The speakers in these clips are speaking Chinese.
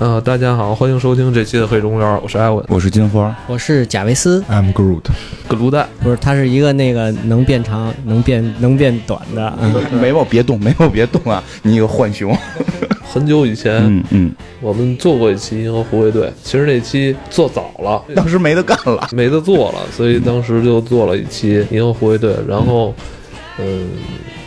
呃，大家好，欢迎收听这期的《黑中园》，我是艾文，我是金花，我是贾维斯。I'm Groot，格鲁蛋。不是，他是一个那个能变长、能变能变短的。嗯，眉毛别动，眉毛别动啊！你一个浣熊。很久以前，嗯嗯，我们做过一期《银河护卫队》，其实那期做早了，当时没得干了。没得做了，所以当时就做了一期《银河护卫队》。然后，嗯，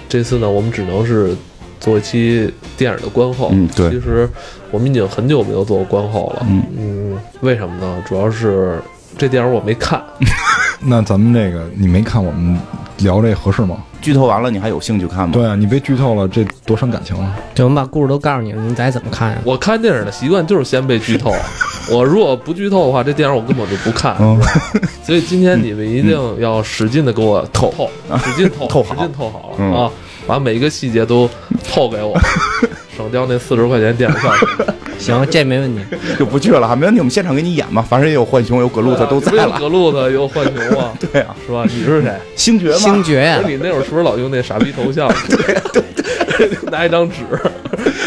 这次呢，我们只能是做一期电影的观后。嗯对其实我们已经很久没有做过观后了。嗯嗯，为什么呢？主要是这电影我没看。那咱们这个你没看，我们聊这合适吗？剧透完了，你还有兴趣看吗？对啊，你被剧透了，这多伤感情啊！就我们把故事都告诉你了，你再怎么看呀？我看电影的习惯就是先被剧透。我如果不剧透的话，这电影我根本就不看。嗯，所以今天你们一定要使劲的给我透透，使劲透，透好使劲透好了、嗯啊！把每一个细节都透给我，省掉那四十块钱电影票。行，这没问题。就不去了哈，没问题，我们现场给你演吧，反正也有浣熊，有葛路特都在了。有格路特，有浣熊啊，对啊，是吧？你是谁？星爵吗，星爵呀不是，你那会儿是不是老用那傻逼头像？对对对，拿一张纸。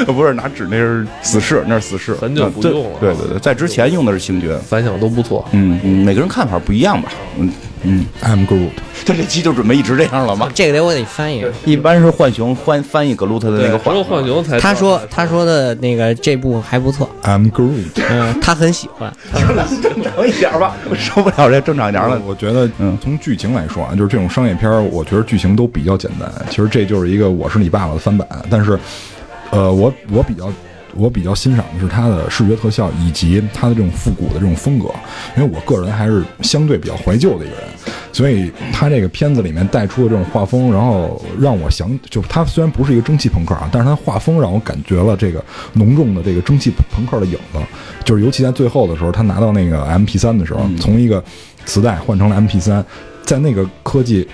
不是拿纸，那是死侍，那是死侍，很久不用了对对对，在之前用的是星爵。反响都不错。嗯嗯，每个人看法不一样吧？嗯嗯，I'm Groot，他这期就准备一直这样了吗？这个得我得翻译。一般是浣熊翻翻译葛路特的那个只话，有浣熊才他说他说的那个这部还不错，I'm Groot。嗯，他很喜欢。正常一点吧，我受不了这正常一点了。我觉得，嗯从剧情来说啊，就是这种商业片儿，我觉得剧情都比较简单。其实这就是一个《我是你爸爸》的翻版，但是，呃，我我比较我比较欣赏的是它的视觉特效以及它的这种复古的这种风格，因为我个人还是相对比较怀旧的一个人，所以它这个片子里面带出的这种画风，然后让我想，就它虽然不是一个蒸汽朋克啊，但是它画风让我感觉了这个浓重的这个蒸汽朋克的影子，就是尤其在最后的时候，他拿到那个 MP 三的时候，从一个磁带换成了 MP 三在那个科技。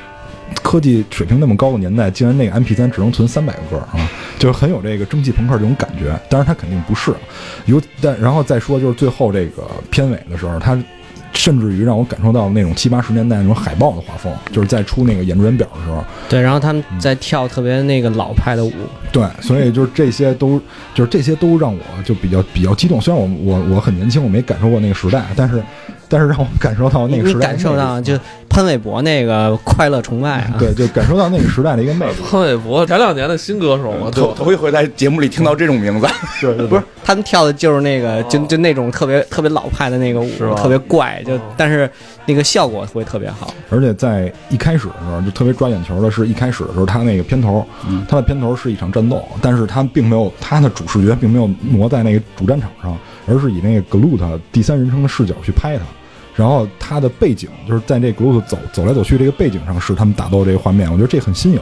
科技水平那么高的年代，竟然那个 MP 3只能存三百个歌啊，就是很有这个蒸汽朋克这种感觉。当然，它肯定不是。有但然后再说，就是最后这个片尾的时候，它甚至于让我感受到那种七八十年代那种海报的画风，就是在出那个演出员表的时候，对，然后他们在跳特别那个老派的舞，对，所以就是这些都就是这些都让我就比较比较激动。虽然我我我很年轻，我没感受过那个时代，但是但是让我感受到那个时代感受到就潘玮柏那个快乐崇拜啊。对，就感受到那个时代的一个魅力。潘玮柏前两年的新歌手嘛，头头一回在节目里听到这种名字，对对不是，他们跳的就是那个，就就那种特别特别老派的那个舞是，特别怪，就但是那个效果会特别好。而且在一开始的时候，就特别抓眼球的是一开始的时候，他那个片头，他的片头是一场战斗，但是他并没有他的主视觉并没有挪在那个主战场上，而是以那个 Glut 第三人称的视角去拍他。然后它的背景就是在这 Groot 走走来走去这个背景上是他们打斗这个画面，我觉得这很新颖，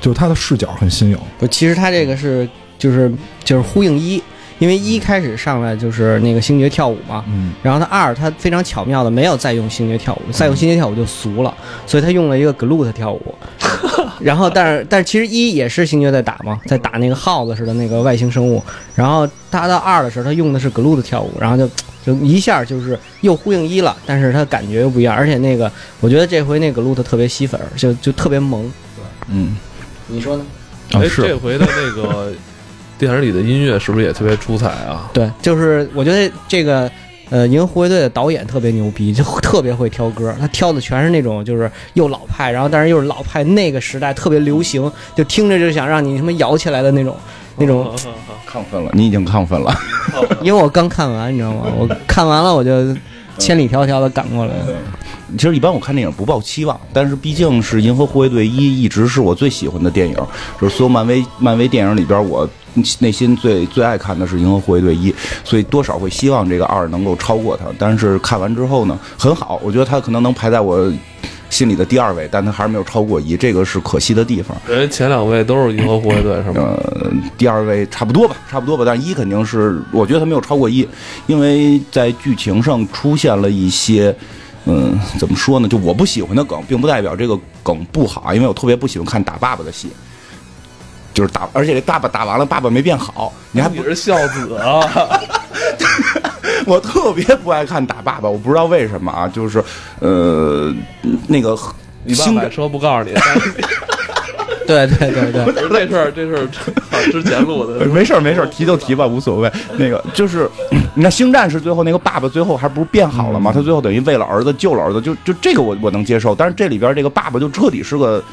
就是它的视角很新颖。不，其实它这个是就是就是呼应一，因为一开始上来就是那个星爵跳舞嘛，嗯，然后他二他非常巧妙的没有再用星爵跳舞，再用星爵跳舞就俗了，所以他用了一个 glut 跳舞。然后，但是但是其实一也是星爵在打嘛，在打那个耗子似的那个外星生物。然后他到二的时候，他用的是 glut 跳舞，然后就就一下就是又呼应一了，但是他感觉又不一样。而且那个我觉得这回那个 glut 特别吸粉儿，就就特别萌。嗯，你说呢？哎，这回的那个电影里的音乐是不是也特别出彩啊？对，就是我觉得这个呃，银河护卫队的导演特别牛逼，就特别会挑歌，他挑的全是那种就是又老派，然后但是又是老派那个时代特别流行，就听着就想让你他妈摇起来的那种那种。亢奋了，你已经亢奋了。因为我刚看完，你知道吗？我看完了我就千里迢迢的赶过来。其实一般我看电影不抱期望，但是毕竟是《银河护卫队一》一直是我最喜欢的电影，就是所有漫威漫威电影里边，我内心最最爱看的是《银河护卫队一》，所以多少会希望这个二能够超过它。但是看完之后呢，很好，我觉得它可能能排在我心里的第二位，但它还是没有超过一，这个是可惜的地方。人前两位都是银河护卫队是吗？呃，第二位差不多吧，差不多吧，但一肯定是，我觉得他没有超过一，因为在剧情上出现了一些。嗯，怎么说呢？就我不喜欢的梗，并不代表这个梗不好啊，因为我特别不喜欢看打爸爸的戏，就是打，而且这爸爸打完了，爸爸没变好，你还不你是孝子啊？我特别不爱看打爸爸，我不知道为什么啊，就是呃，那个你爸星买车不告诉你，对对对对，这事儿，这事儿啊之前录的，没事儿没事儿，提就提吧，无所谓。那个就是，你看星战是最后那个爸爸最后还不是变好了吗？他最后等于为了儿子救了儿子，就就这个我我能接受。但是这里边这个爸爸就彻底是个大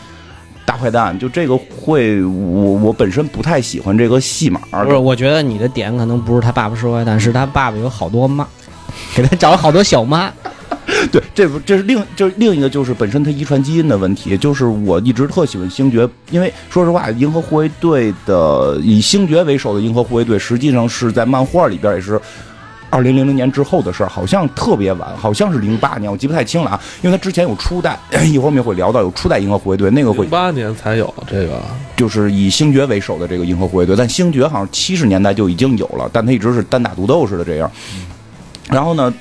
坏蛋，就这个会我我本身不太喜欢这个戏码。不是，我觉得你的点可能不是他爸爸是坏蛋，是他爸爸有好多妈，给他找了好多小妈。对，这不这是另就是另一个就是本身他遗传基因的问题，就是我一直特喜欢星爵，因为说实话，银河护卫队的以星爵为首的银河护卫队，实际上是在漫画里边也是。二零零零年之后的事儿，好像特别晚，好像是零八年，我记不太清了啊。因为他之前有初代，一会儿我们也会聊到有初代银河护卫队，那个会零八年才有这个，就是以星爵为首的这个银河护卫队，但星爵好像七十年代就已经有了，但他一直是单打独斗似的这样。然后呢，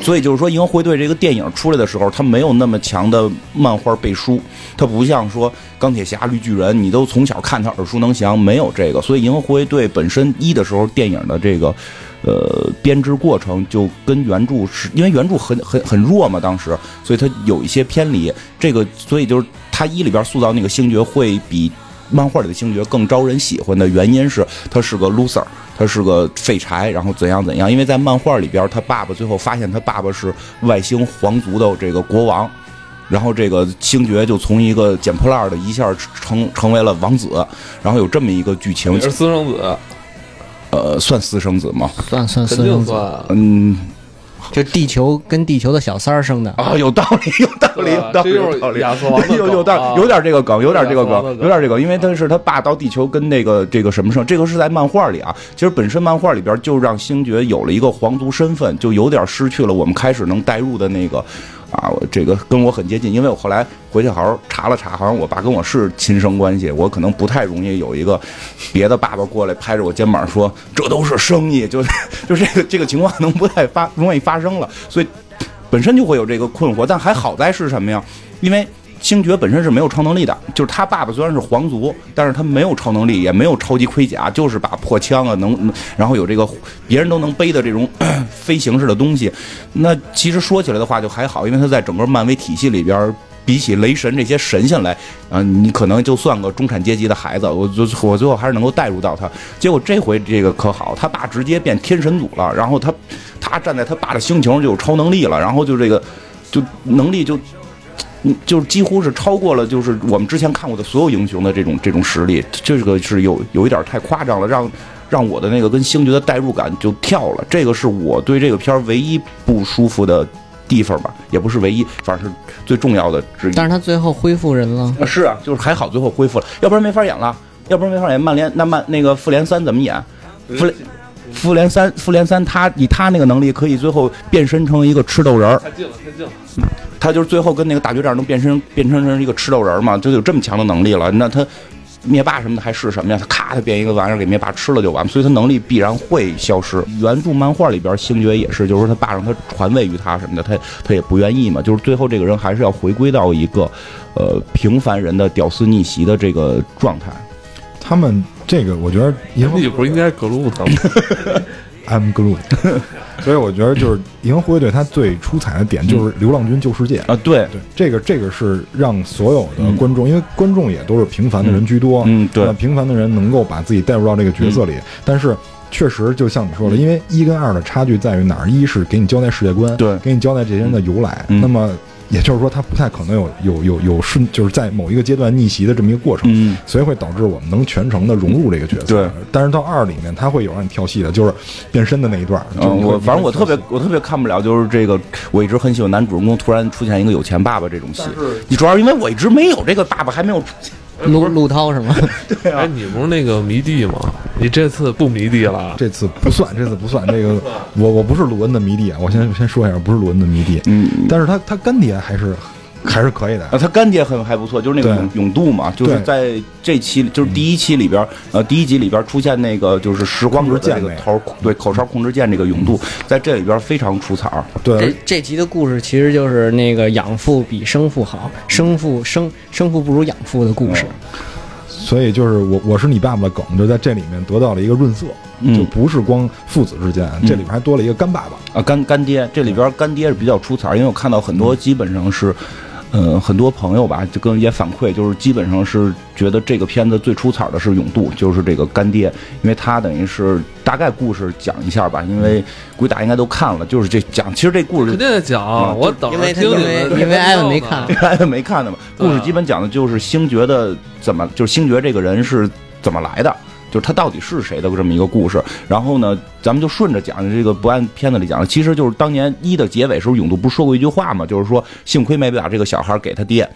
所以就是说，银河护卫队这个电影出来的时候，它没有那么强的漫画背书，它不像说钢铁侠、绿巨人，你都从小看他耳熟能详，没有这个。所以银河护卫队本身一的时候，电影的这个。呃，编织过程就跟原著是因为原著很很很弱嘛，当时，所以它有一些偏离。这个，所以就是他一里边塑造那个星爵会比漫画里的星爵更招人喜欢的原因是，他是个 loser，他是个废柴，然后怎样怎样。因为在漫画里边，他爸爸最后发现他爸爸是外星皇族的这个国王，然后这个星爵就从一个捡破烂的一下成成为了王子，然后有这么一个剧情。也是私生子。呃，算私生子吗？算算私生子，嗯，就地球跟地球的小三儿生的。啊，有道理，有道理，有道理，这就是 有道理，有有道有点这个梗，有点这个梗有点这个，因为他是他爸到地球跟那个这个什么生，这个是在漫画里啊。其实本身漫画里边就让星爵有了一个皇族身份，就有点失去了我们开始能代入的那个啊，我这个跟我很接近，因为我后来回去好好查了查，好像我爸跟我是亲生关系，我可能不太容易有一个别的爸爸过来拍着我肩膀说这都是生意，就是就这个这个情况能不太发容易发生了，所以本身就会有这个困惑，但还好在是什么呀？因为星爵本身是没有超能力的，就是他爸爸虽然是皇族，但是他没有超能力，也没有超级盔甲，就是把破枪啊能，然后有这个别人都能背的这种 飞行式的东西。那其实说起来的话就还好，因为他在整个漫威体系里边。比起雷神这些神仙来，啊、你可能就算个中产阶级的孩子，我就我最后还是能够带入到他。结果这回这个可好，他爸直接变天神组了，然后他他站在他爸的星球就有超能力了，然后就这个就能力就。嗯，就是几乎是超过了，就是我们之前看过的所有英雄的这种这种实力，这个是有有一点太夸张了，让让我的那个跟星爵的代入感就跳了。这个是我对这个片儿唯一不舒服的地方吧，也不是唯一，反正是最重要的之一。但是他最后恢复人了，啊，是啊，就是还好最后恢复了，要不然没法演了，要不然没法演。曼联那曼那个复联三怎么演？复联复联三复联三他以他那个能力可以最后变身成一个吃豆人儿，太近了，太近了。他就是最后跟那个大决战能变身变成成一个吃豆人儿嘛，就有这么强的能力了。那他灭霸什么的还是什么呀？他咔，他变一个玩意儿给灭霸吃了就完，所以他能力必然会消失。原著漫画里边星爵也是，就是说他爸让他传位于他什么的，他他也不愿意嘛。就是最后这个人还是要回归到一个呃平凡人的屌丝逆袭的这个状态。他们这个，我觉得银河你不是应该格鲁特吗？I'm Groot，所以我觉得就是银河护卫队它最出彩的点就是流浪军救世界。啊，对，对，这个这个是让所有的观众，因为观众也都是平凡的人居多，嗯对那平凡的人能够把自己带入到这个角色里，但是。确实，就像你说的，因为一跟二的差距在于哪儿？一是给你交代世界观，对给你交代这些人的由来。嗯那么也就是说，他不太可能有有有有顺，就是在某一个阶段逆袭的这么一个过程。嗯，所以会导致我们能全程的融入这个角色。对，但是到二里面，他会有让你跳戏的，就是变身的那一段。就是嗯，我反正我特别我特别看不了，就是这个我一直很喜欢男主人公突然出现一个有钱爸爸这种戏。你主要是因为我一直没有这个爸爸，还没有出现。陆陆涛是吗？哎，你不是那个迷弟吗？你这次不迷弟了？这次不算，这次不算。这个我我不是鲁恩的迷弟啊，我先先说一下，不是鲁恩的迷弟。嗯，但是他他干爹还是还是可以的。啊，他干爹很还不错，就是那个对。永永度嘛，就是在这期就是第一期里边，呃，第一集里边出现那个就是时光者的这控制键个。头，对口哨控制键这个永度，在这里边非常出彩对，这集的故事其实就是那个养父比生父好，生父生生父不如养父的故事。所以就是我我是你爸爸的梗，就在这里面得到了一个润色，嗯。就不是光父子之间，这里边还多了一个干爸爸。啊，干干爹这里边干爹是比较出彩儿，因为我看到很多基本上是，嗯，很多朋友吧，就跟也反馈，就是基本上是觉得这个片子最出彩的是永渡，就是这个干爹，因为他等于是大概故事讲一下吧，因为估计大家应该都看了，就是这讲，其实这故事肯定得讲，我等因为他着听因为。因为 艾文没看，大家没看的嘛。故事基本讲的就是星爵的怎么，就是星爵这个人是怎么来的，就是他到底是谁的这么一个故事。然后呢，咱们就顺着讲，这个不按片子里讲，其实就是当年一的结尾时候，永渡不是说过一句话嘛，就是说幸亏没把这个小孩给他爹，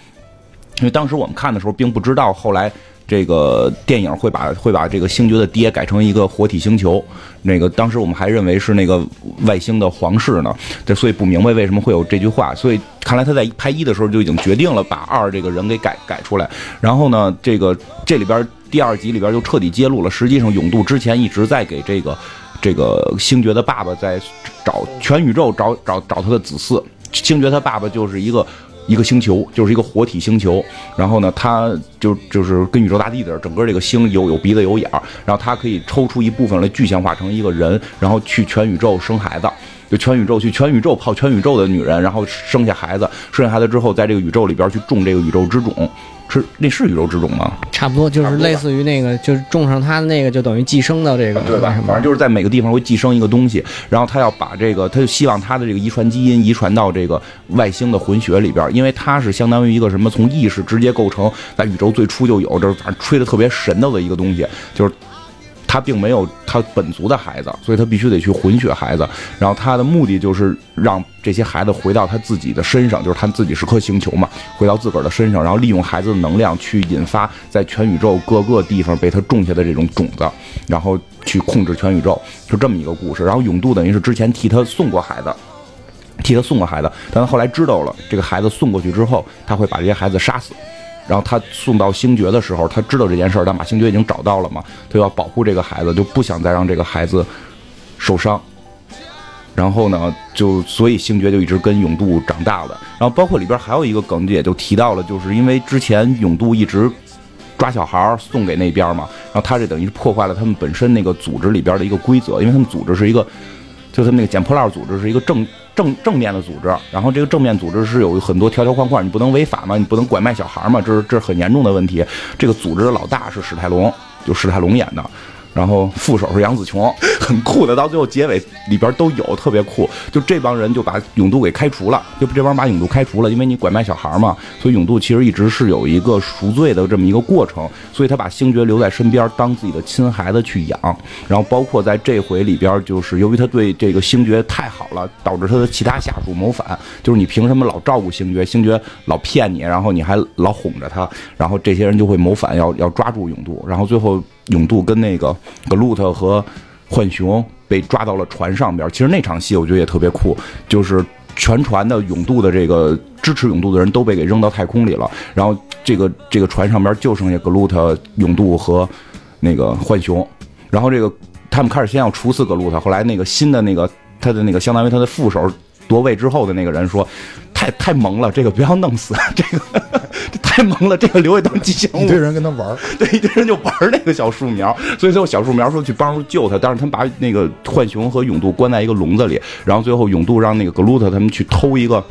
因为当时我们看的时候并不知道后来。这个电影会把会把这个星爵的爹改成一个活体星球，那个当时我们还认为是那个外星的皇室呢，这所以不明白为什么会有这句话，所以看来他在拍一的时候就已经决定了把二这个人给改改出来，然后呢，这个这里边第二集里边就彻底揭露了，实际上永渡之前一直在给这个这个星爵的爸爸在找全宇宙找找找他的子嗣，星爵他爸爸就是一个。一个星球就是一个活体星球，然后呢，他就就是跟宇宙大地的整个这个星有有鼻子有眼儿，然后他可以抽出一部分来具象化成一个人，然后去全宇宙生孩子，就全宇宙去全宇宙泡全宇宙的女人，然后生下孩子，生下孩子之后，在这个宇宙里边去种这个宇宙之种，是那是宇宙之种吗？差不多就是类似于那个，就是种上它的那个，就等于寄生到这个对吧反正就是在每个地方会寄生一个东西，然后他要把这个，他就希望他的这个遗传基因遗传到这个外星的混血里边，因为它是相当于一个什么，从意识直接构成，在宇宙最初就有，这反正吹的特别神的一个东西，就是。他并没有他本族的孩子，所以他必须得去混血孩子。然后他的目的就是让这些孩子回到他自己的身上，就是他自己是颗星球嘛，回到自个儿的身上，然后利用孩子的能量去引发在全宇宙各个地方被他种下的这种种子，然后去控制全宇宙，就这么一个故事。然后永渡等于是之前替他送过孩子。替他送过孩子，但他后来知道了这个孩子送过去之后，他会把这些孩子杀死。然后他送到星爵的时候，他知道这件事儿，但马星爵已经找到了嘛，他要保护这个孩子，就不想再让这个孩子受伤。然后呢，就所以星爵就一直跟永渡长大了。然后包括里边还有一个梗，也就提到了，就是因为之前永渡一直抓小孩送给那边嘛，然后他这等于是破坏了他们本身那个组织里边的一个规则，因为他们组织是一个，就他们那个捡破烂组织是一个正 正正面的组织，然后这个正面组织是有很多条条框框，你不能违法嘛，你不能拐卖小孩嘛，这是这是很严重的问题。这个组织的老大是史泰龙，就史泰龙演的。然后副手是杨紫琼，很酷的，到最后结尾里边都有，特别酷。就这帮人就把永渡给开除了，就这帮人把永渡开除了，因为你拐卖小孩嘛，所以永渡其实一直是有一个赎罪的这么一个过程，所以他把星爵留在身边当自己的亲孩子去养。然后包括在这回里边，就是由于他对这个星爵太好了，导致他的其他下属谋反，就是你凭什么老照顾星爵，星爵老骗你，然后你还老哄着他，然后这些人就会谋反，要要抓住永渡，然后最后永渡跟那个格鲁特和浣熊被抓到了船上边。其实那场戏我觉得也特别酷，就是全船的永渡的这个支持永渡的人都被给扔到太空里了，然后这个这个船上边就剩下格鲁特、永渡和那个浣熊，然后这个他们开始先要处死格鲁特，后来那个新的那个他的那个相当于他的副手夺位之后的那个人说。太太萌了，这个不要弄死，这个这 太萌了，这个留下当吉祥物。一堆人跟他玩儿，对，一堆人就玩那个小树苗，所以最后小树苗说去帮助救他，但是他们把那个浣熊和永渡关在一个笼子里，然后最后永渡让那个格鲁特他们去偷一个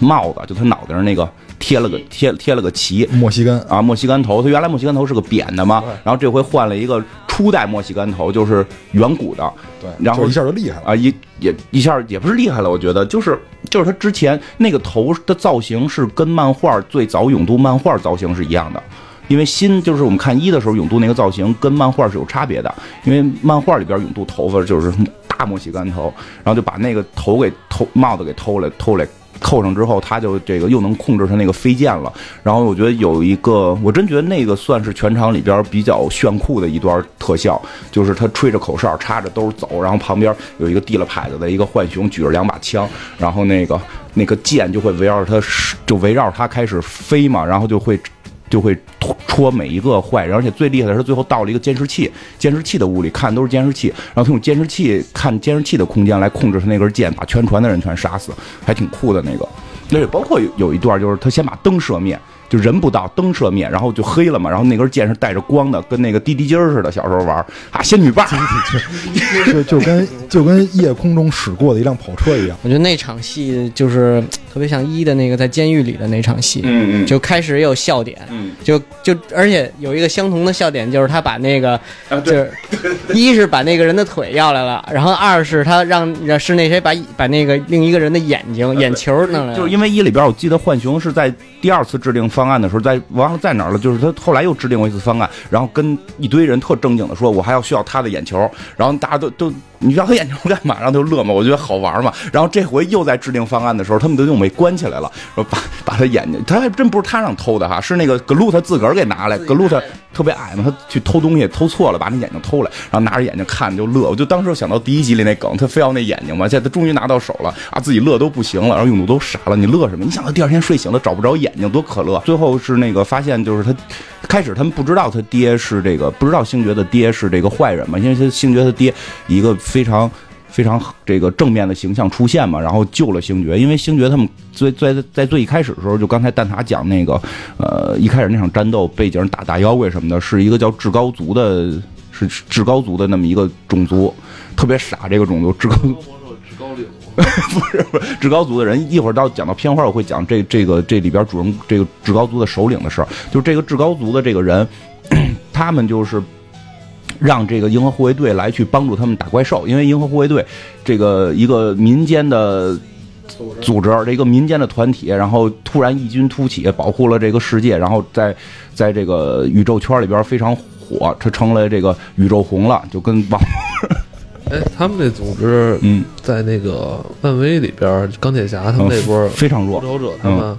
帽子，就他脑袋上那个贴了个贴贴了个旗墨西哥啊，墨西哥头，他原来墨西哥头是个扁的嘛，然后这回换了一个初代墨西哥头，就是远古的，对，然后一下就厉害了。啊，一也一下也不是厉害了，我觉得就是就是他之前那个头的造型是跟漫画最早永度漫画造型是一样的，因为新就是我们看一的时候永度那个造型跟漫画是有差别的，因为漫画里边永度头发就是大墨西哥头，然后就把那个头给偷帽子给偷了偷来。扣上之后，他就这个又能控制他那个飞剑了。然后我觉得有一个，我真觉得那个算是全场里边比较炫酷的一段特效，就是他吹着口哨，插着兜走，然后旁边有一个递了牌子的一个浣熊举着两把枪，然后那个那个剑就会围绕着他，就围绕着他开始飞嘛，然后就会就会戳每一个坏人，而且最厉害的是最后到了一个监视器，监视器的屋里看都是监视器，然后他用监视器看监视器的空间来控制他那根剑，把全船的人全杀死，还挺酷的那个。那也包括有有一段就是他先把灯射灭，就人不到，灯射灭，然后就黑了嘛。然后那根剑是带着光的，跟那个滴滴筋儿似的。小时候玩啊，仙女棒，就就跟就跟夜空中驶过的一辆跑车一样。我觉得那场戏就是特别像一的那个在监狱里的那场戏，嗯嗯就开始也有笑点，嗯就就而且有一个相同的笑点，就是他把那个啊对就是 一是把那个人的腿要来了，然后二是他让让是那谁把把那个另一个人的眼睛眼球弄来了，就是因为一里边，我记得浣熊是在第二次制定方案的时候，在忘了在哪儿了，就是他后来又制定过一次方案，然后跟一堆人特正经的说，我还要需要他的眼球，然后大家都都你要他眼球干嘛？然后他就乐嘛，我觉得好玩嘛。然后这回又在制定方案的时候，他们都用美关起来了，说把把他眼睛，他还真不是他让偷的哈，是那个格鲁他自个儿给拿来，格鲁他特别矮嘛，他去偷东西偷错了，把那眼睛偷来，然后拿着眼睛看就乐。我就当时想到第一集里那梗，他非要那眼睛嘛，现在他终于拿到手了啊，自己乐都不行了，然后用度都傻了，你乐什么？你想他第二天睡醒了找不着眼睛，多可乐。最后是那个发现，就是他开始他们不知道他爹是这个，不知道星爵的爹是这个坏人嘛，因为他星爵他爹一个非常。非常这个正面的形象出现嘛，然后救了星爵，因为星爵他们最最在最一开始的时候，就刚才蛋挞讲那个，呃，一开始那场战斗背景打大妖怪什么的，是一个叫至高族的，是至高族的那么一个种族，特别傻这个种族，至高，不是不是至高族的人，一会儿到讲到片花我会讲这这个这里边主人这个至高族的首领的事儿，就是这个至高族的这个人，他们就是。让这个银河护卫队来去帮助他们打怪兽，因为银河护卫队这个一个民间的组织，这个民间的团体，然后突然异军突起，保护了这个世界，然后在在这个宇宙圈里边非常火，他成了这个宇宙红了，就跟网哎，他们这组织嗯在那个漫威里边，钢铁侠他们那波非常弱复，仇者他们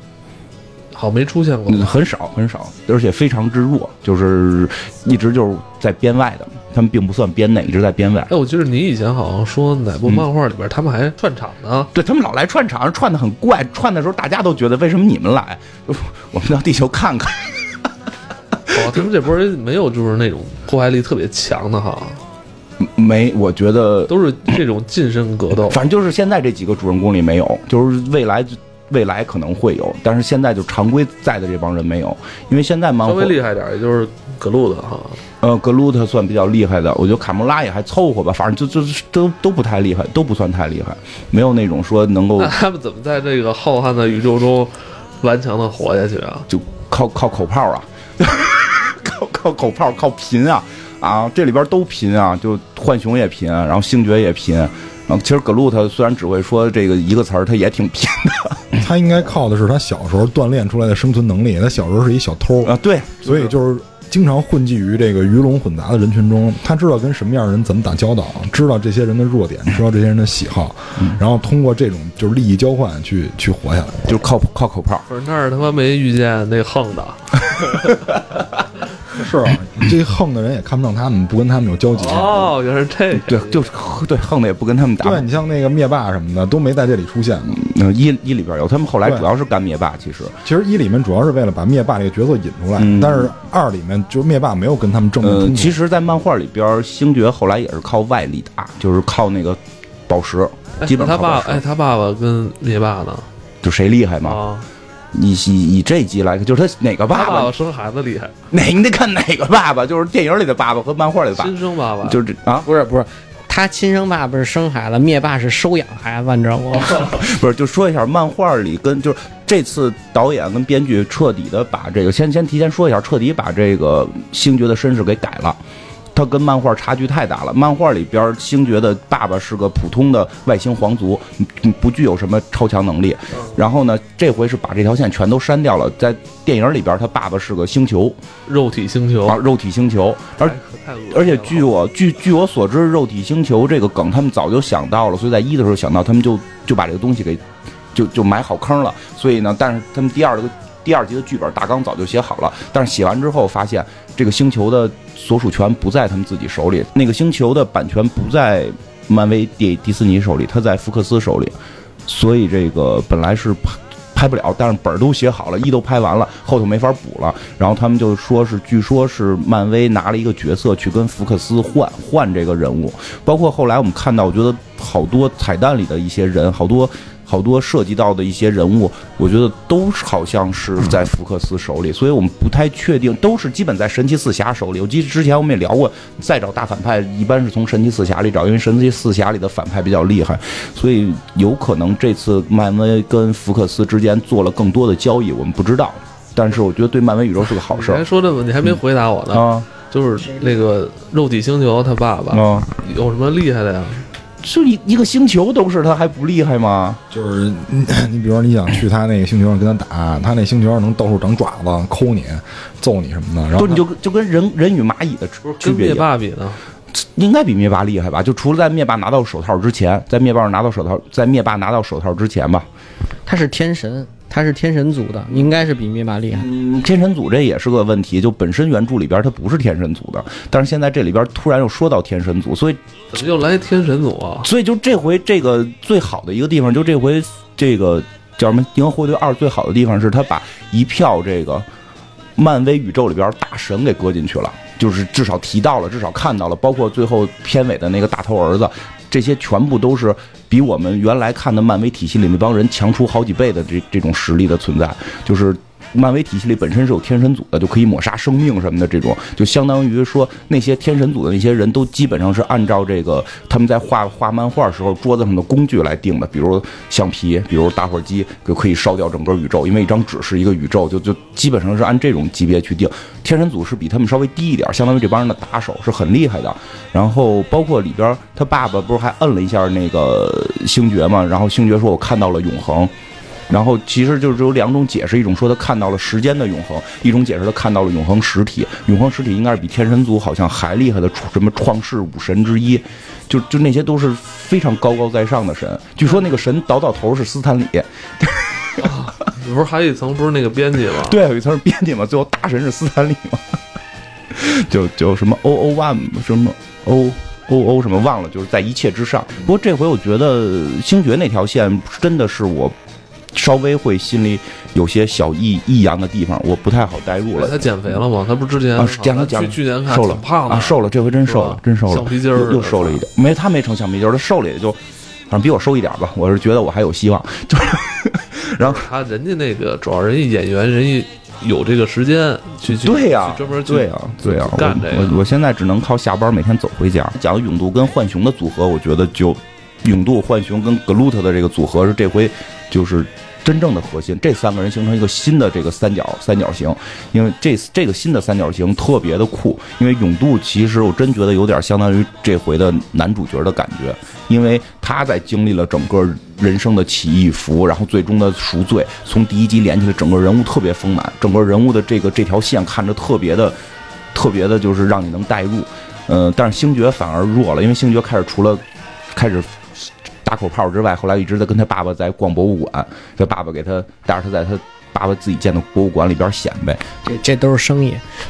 好没出现过嗯，很少很少，而且非常之弱，就是一直就是在编外的，他们并不算编内，一直在编外。哎，我记得你以前好像说哪部漫画里边他们还串场呢。对他们老来串场，串的很怪，串的时候大家都觉得为什么你们来？我们到地球看看。哦，他们这波人没有就是那种破坏力特别强的哈，没，我觉得都是这种近身格斗。反正就是现在这几个主人公里没有，就是未来未来可能会有，但是现在就常规在的这帮人没有，因为现在漫稍微厉害点，也就是格鲁特哈。呃格鲁特算比较厉害的，我觉得卡莫拉也还凑合吧，反正就就都都不太厉害，都不算太厉害，没有那种说能够那 他们怎么在这个浩瀚的宇宙中顽强的活下去啊？就靠靠口炮啊，靠靠口炮，靠贫啊啊！这里边都贫啊，就浣熊也贫，然后星爵也贫，然后其实格鲁他虽然只会说这个一个词儿，他也挺贫的 他应该靠的是他小时候锻炼出来的生存能力。他小时候是一小偷啊。对，所以就是经常混迹于这个鱼龙混杂的人群中。他知道跟什么样的人怎么打交道，知道这些人的弱点，知道这些人的喜好，然后通过这种就是利益交换去去活下来。就靠靠口炮。不是那儿他妈没遇见那横的，是啊，这横的人也看不上他们，不跟他们有交集。哦，原来是这个。对，就是对横的也不跟他们打。对你像那个灭霸什么的都没在这里出现过。嗯，一一里边有，他们后来主要是干灭霸，其实，其实一里面主要是为了把灭霸这个角色引出来，嗯但是二里面就灭霸没有跟他们正面呃，冲突。其实，在漫画里边，星爵后来也是靠外力打，就是靠那个宝石，哎基本上他爸。哎，他爸爸跟灭霸呢？就谁厉害嘛？啊，以以以这集来看，就是他哪个爸爸爸爸生孩子厉害，哪你得看哪个爸爸，就是电影里的爸爸和漫画里的爸爸，亲生爸爸。就是这啊，不是不是，他亲生爸爸是生孩子，灭霸是收养孩子，你知道不？不是，就说一下漫画里跟就是这次导演跟编剧彻底的把这个先先提前说一下，彻底把这个星爵的身世给改了。他跟漫画差距太大了。漫画里边，星爵的爸爸是个普通的外星皇族，嗯不具有什么超强能力。然后呢，这回是把这条线全都删掉了。在电影里边，他爸爸是个星球肉体星球，啊，肉体星球，而而且据我据据我所知，肉体星球这个梗他们早就想到了，所以在一的时候想到，他们就就把这个东西给就就埋好坑了。所以呢，但是他们第二这个第二集的剧本大纲早就写好了，但是写完之后发现这个星球的所属权不在他们自己手里，那个星球的版权不在漫威迪迪士尼手里，他在福克斯手里，所以这个本来是拍拍不了，但是本儿都写好了，一都拍完了，后头没法补了。然后他们就说是，据说是漫威拿了一个角色去跟福克斯换换这个人物，包括后来我们看到，我觉得好多彩蛋里的一些人，好多好多涉及到的一些人物，我觉得都是好像是在福克斯手里，所以我们不太确定，都是基本在神奇四侠手里。我记得之前我们也聊过，再找大反派一般是从神奇四侠里找，因为神奇四侠里的反派比较厉害，所以有可能这次漫威跟福克斯之间做了更多的交易，我们不知道。但是我觉得对漫威宇宙是个好事儿你还说这问题还没回答我呢，啊就是那个肉体星球他爸爸啊！有什么厉害的呀？就一一个星球都是他还不厉害吗？就是你 你比如说你想去他那个星球上跟他打，他那星球上能到处长爪子抠你、揍你什么的，然后不是，你就就跟人人与蚂蚁的区别一样，霸比呢？应该比灭霸厉害吧？就除了在灭霸拿到手套之前，在灭霸拿到手套，在灭霸拿到手套之前吧。他是天神，他是天神组的，应该是比灭霸厉害。嗯，天神组这也是个问题，就本身原著里边他不是天神组的，但是现在这里边突然又说到天神组，所以怎么又来天神组啊？所以就这回这个最好的一个地方，就这回这个叫什么《银河护卫队二》最好的地方是他把一票这个漫威宇宙里边大神给搁进去了，就是至少提到了，至少看到了，包括最后片尾的那个大头儿子，这些全部都是比我们原来看的漫威体系里那帮人强出好几倍的这这种实力的存在，就是。漫威体系里本身是有天神组的，就可以抹杀生命什么的，这种就相当于说那些天神组的那些人都基本上是按照这个他们在画画漫画时候桌子上的工具来定的，比如橡皮，比如打火机，就可以烧掉整个宇宙，因为一张纸是一个宇宙，就就基本上是按这种级别去定。天神组是比他们稍微低一点，相当于这帮人的打手是很厉害的。然后包括里边他爸爸不是还摁了一下那个星爵嘛，然后星爵说我看到了永恒。然后其实就是有两种解释，一种说他看到了时间的永恒，一种解释他看到了永恒实体。永恒实体应该是比天神族好像还厉害的什么创世五神之一，就就那些都是非常高高在上的神。据说那个神倒倒头是斯坦李，不是还有一层不是那个编辑吗？对，有一层是编辑嘛，最后大神是斯坦李嘛，就就什么 O O one 什么 O。O O 什么忘了，就是在一切之上。不过这回我觉得星爵那条线真的是我稍微会心里有些小异异样的地方，我不太好代入了。他减肥了吗？他不是之前啊，减了减了，去去年看瘦了胖了啊，瘦了，这回真瘦了，真瘦了，橡皮筋儿又又瘦了一点，没他没成橡皮筋儿，他瘦了也就，反正比我瘦一点吧。我是觉得我还有希望，就是，然后他人家那个主要人家演员，人家有这个时间去去对呀、去专门去对呀、对呀、干这个我我我现在只能靠下班每天走回家。讲勇度跟浣熊的组合，我觉得就永度、浣熊跟格鲁特的这个组合是这回就是真正的核心，这三个人形成一个新的这个三角三角形，因为这这个新的三角形特别的酷，因为永度其实我真觉得有点相当于这回的男主角的感觉，因为他在经历了整个人生的起义伏，然后最终的赎罪，从第一集连起来，整个人物特别丰满，整个人物的这个这条线看着特别的特别的，就是让你能代入。呃，但是星爵反而弱了，因为星爵开始除了开始打口炮之外，后来一直在跟他爸爸在逛博物馆，他爸爸给他带着他在他爸爸自己建的博物馆里边显摆，这这都是生意。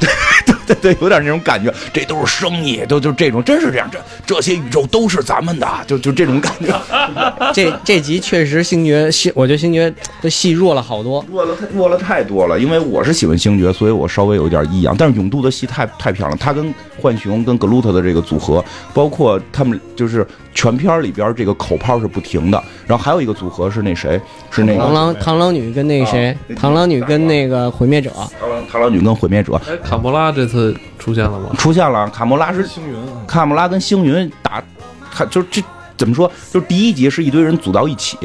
对对对，有点那种感觉，这都是生意，都就这种，真是这样，这这些宇宙都是咱们的，就就这种感觉。这这集确实星爵星，我觉得星爵的戏弱了好多。弱了太弱了太多了，因为我是喜欢星爵，所以我稍微有点异样。但是永度的戏太太漂亮，他跟浣熊跟格鲁特的这个组合，包括他们就是全片里边这个口炮是不停的。然后还有一个组合是那谁，是那个螳螂螳螂女跟那个谁啊，螳螂女跟那个毁灭者，螳螂螳螂女跟毁灭者哎，卡莫拉这次出现了吗？出现了，卡莫拉是星云啊，卡莫拉跟星云打，他就这怎么说？就是第一集是一堆人组到一起，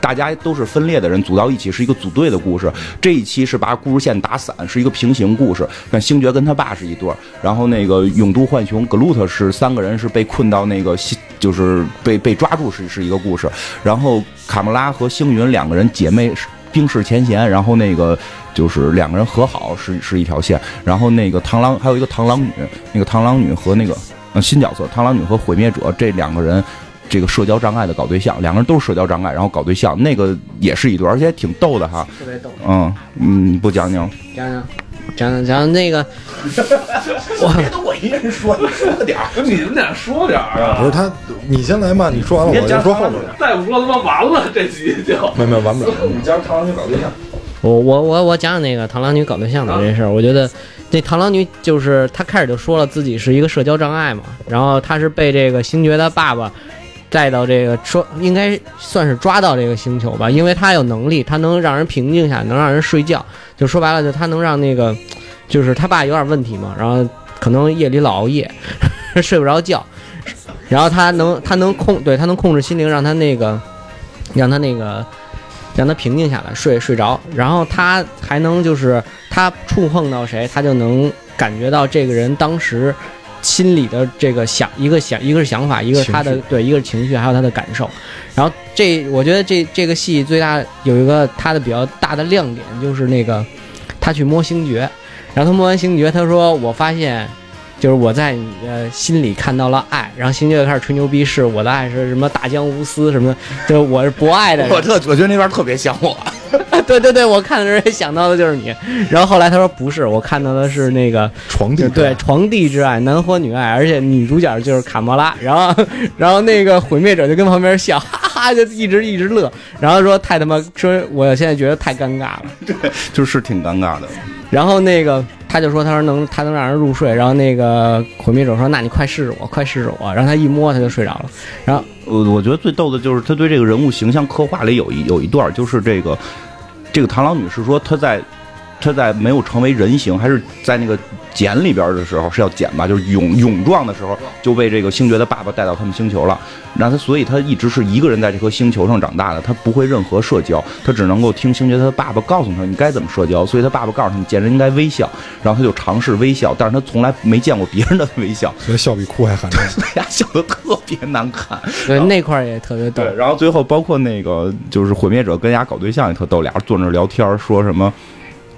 大家都是分裂的人组到一起，是一个组队的故事。这一期是把故事线打散，是一个平行故事。那星爵跟他爸是一对儿，然后那个永都浣熊格鲁特是三个人是被困到那个西，就是被被抓住是是一个故事。然后卡莫拉和星云两个人姐妹冰释前嫌，然后那个。就是两个人和好是是一条线，然后那个螳螂还有一个螳螂女，那个螳螂女和那个新角色螳螂女和毁灭者这两个人，这个社交障碍的搞对象，两个人都是社交障碍，然后搞对象，那个也是一对，而且挺逗的哈。特别逗。嗯嗯，不讲讲？讲讲讲讲讲那个，别都我一人说，你说点儿。你们俩说点儿啊！不是他，你先来嘛，你说完了我就说后面的。再不说他妈完了，这集就没有没有完不了。你讲螳螂女搞对象。我我我我讲讲那个螳螂女搞对象的这事儿。我觉得那螳螂女就是她开始就说了自己是一个社交障碍嘛，然后她是被这个星爵的爸爸。带到这个说应该算是抓到这个星球吧，因为他有能力，他能让人平静下，能让人睡觉。就说白了，就他能让那个，就是他爸有点问题嘛，然后可能夜里老熬夜，睡不着觉，然后他能他能控对他能控制心灵，让他那个让他那个让他平静下来，睡睡着。然后他还能就是他触碰到谁，他就能感觉到这个人当时。心里的这个想一个想一个是想法，一个是他的对，一个是情绪，还有他的感受。然后这我觉得这这个戏最大有一个他的比较大的亮点就是那个他去摸星爵，然后他摸完星爵，他说我发现就是我在你的心里看到了爱，然后星爵就开始吹牛逼，是我的爱是什么大江无私什么的，就是我是博爱的人 我。特我觉得那边特别像我，对对对，我看的时候也想到的就是你。然后后来他说不是，我看到的是那个床地对床地之爱，男欢女爱，而且女主角就是卡莫拉。然后 然后那个毁灭者就跟旁边笑，哈哈，就一直一直乐。然后说太他妈说，我现在觉得太尴尬了。就是挺尴尬的。然后那个他就说，他说能他能让人入睡。然后那个毁灭者说，那你快试试我，快试试我。然后他一摸他就睡着了。然后我我觉得最逗的就是他对这个人物形象刻画里有一有一段，就是这个这个螳螂女是说她在她在没有成为人形，还是在那个茧里边的时候是要茧吧，就是蛹蛹状的时候就被这个星爵的爸爸带到他们星球了。然后他所以他一直是一个人在这颗星球上长大的，他不会任何社交，他只能够听星爵他的爸爸告诉他你该怎么社交。所以他爸爸告诉他你见人应该微笑，然后他就尝试微笑，但是他从来没见过别人的微笑，所以笑比哭还寒碜。大家 笑得特别难看。对那块也特别逗。对，然后最后包括那个就是毁灭者跟人家搞对象也特逗，俩人坐那儿聊天，说什么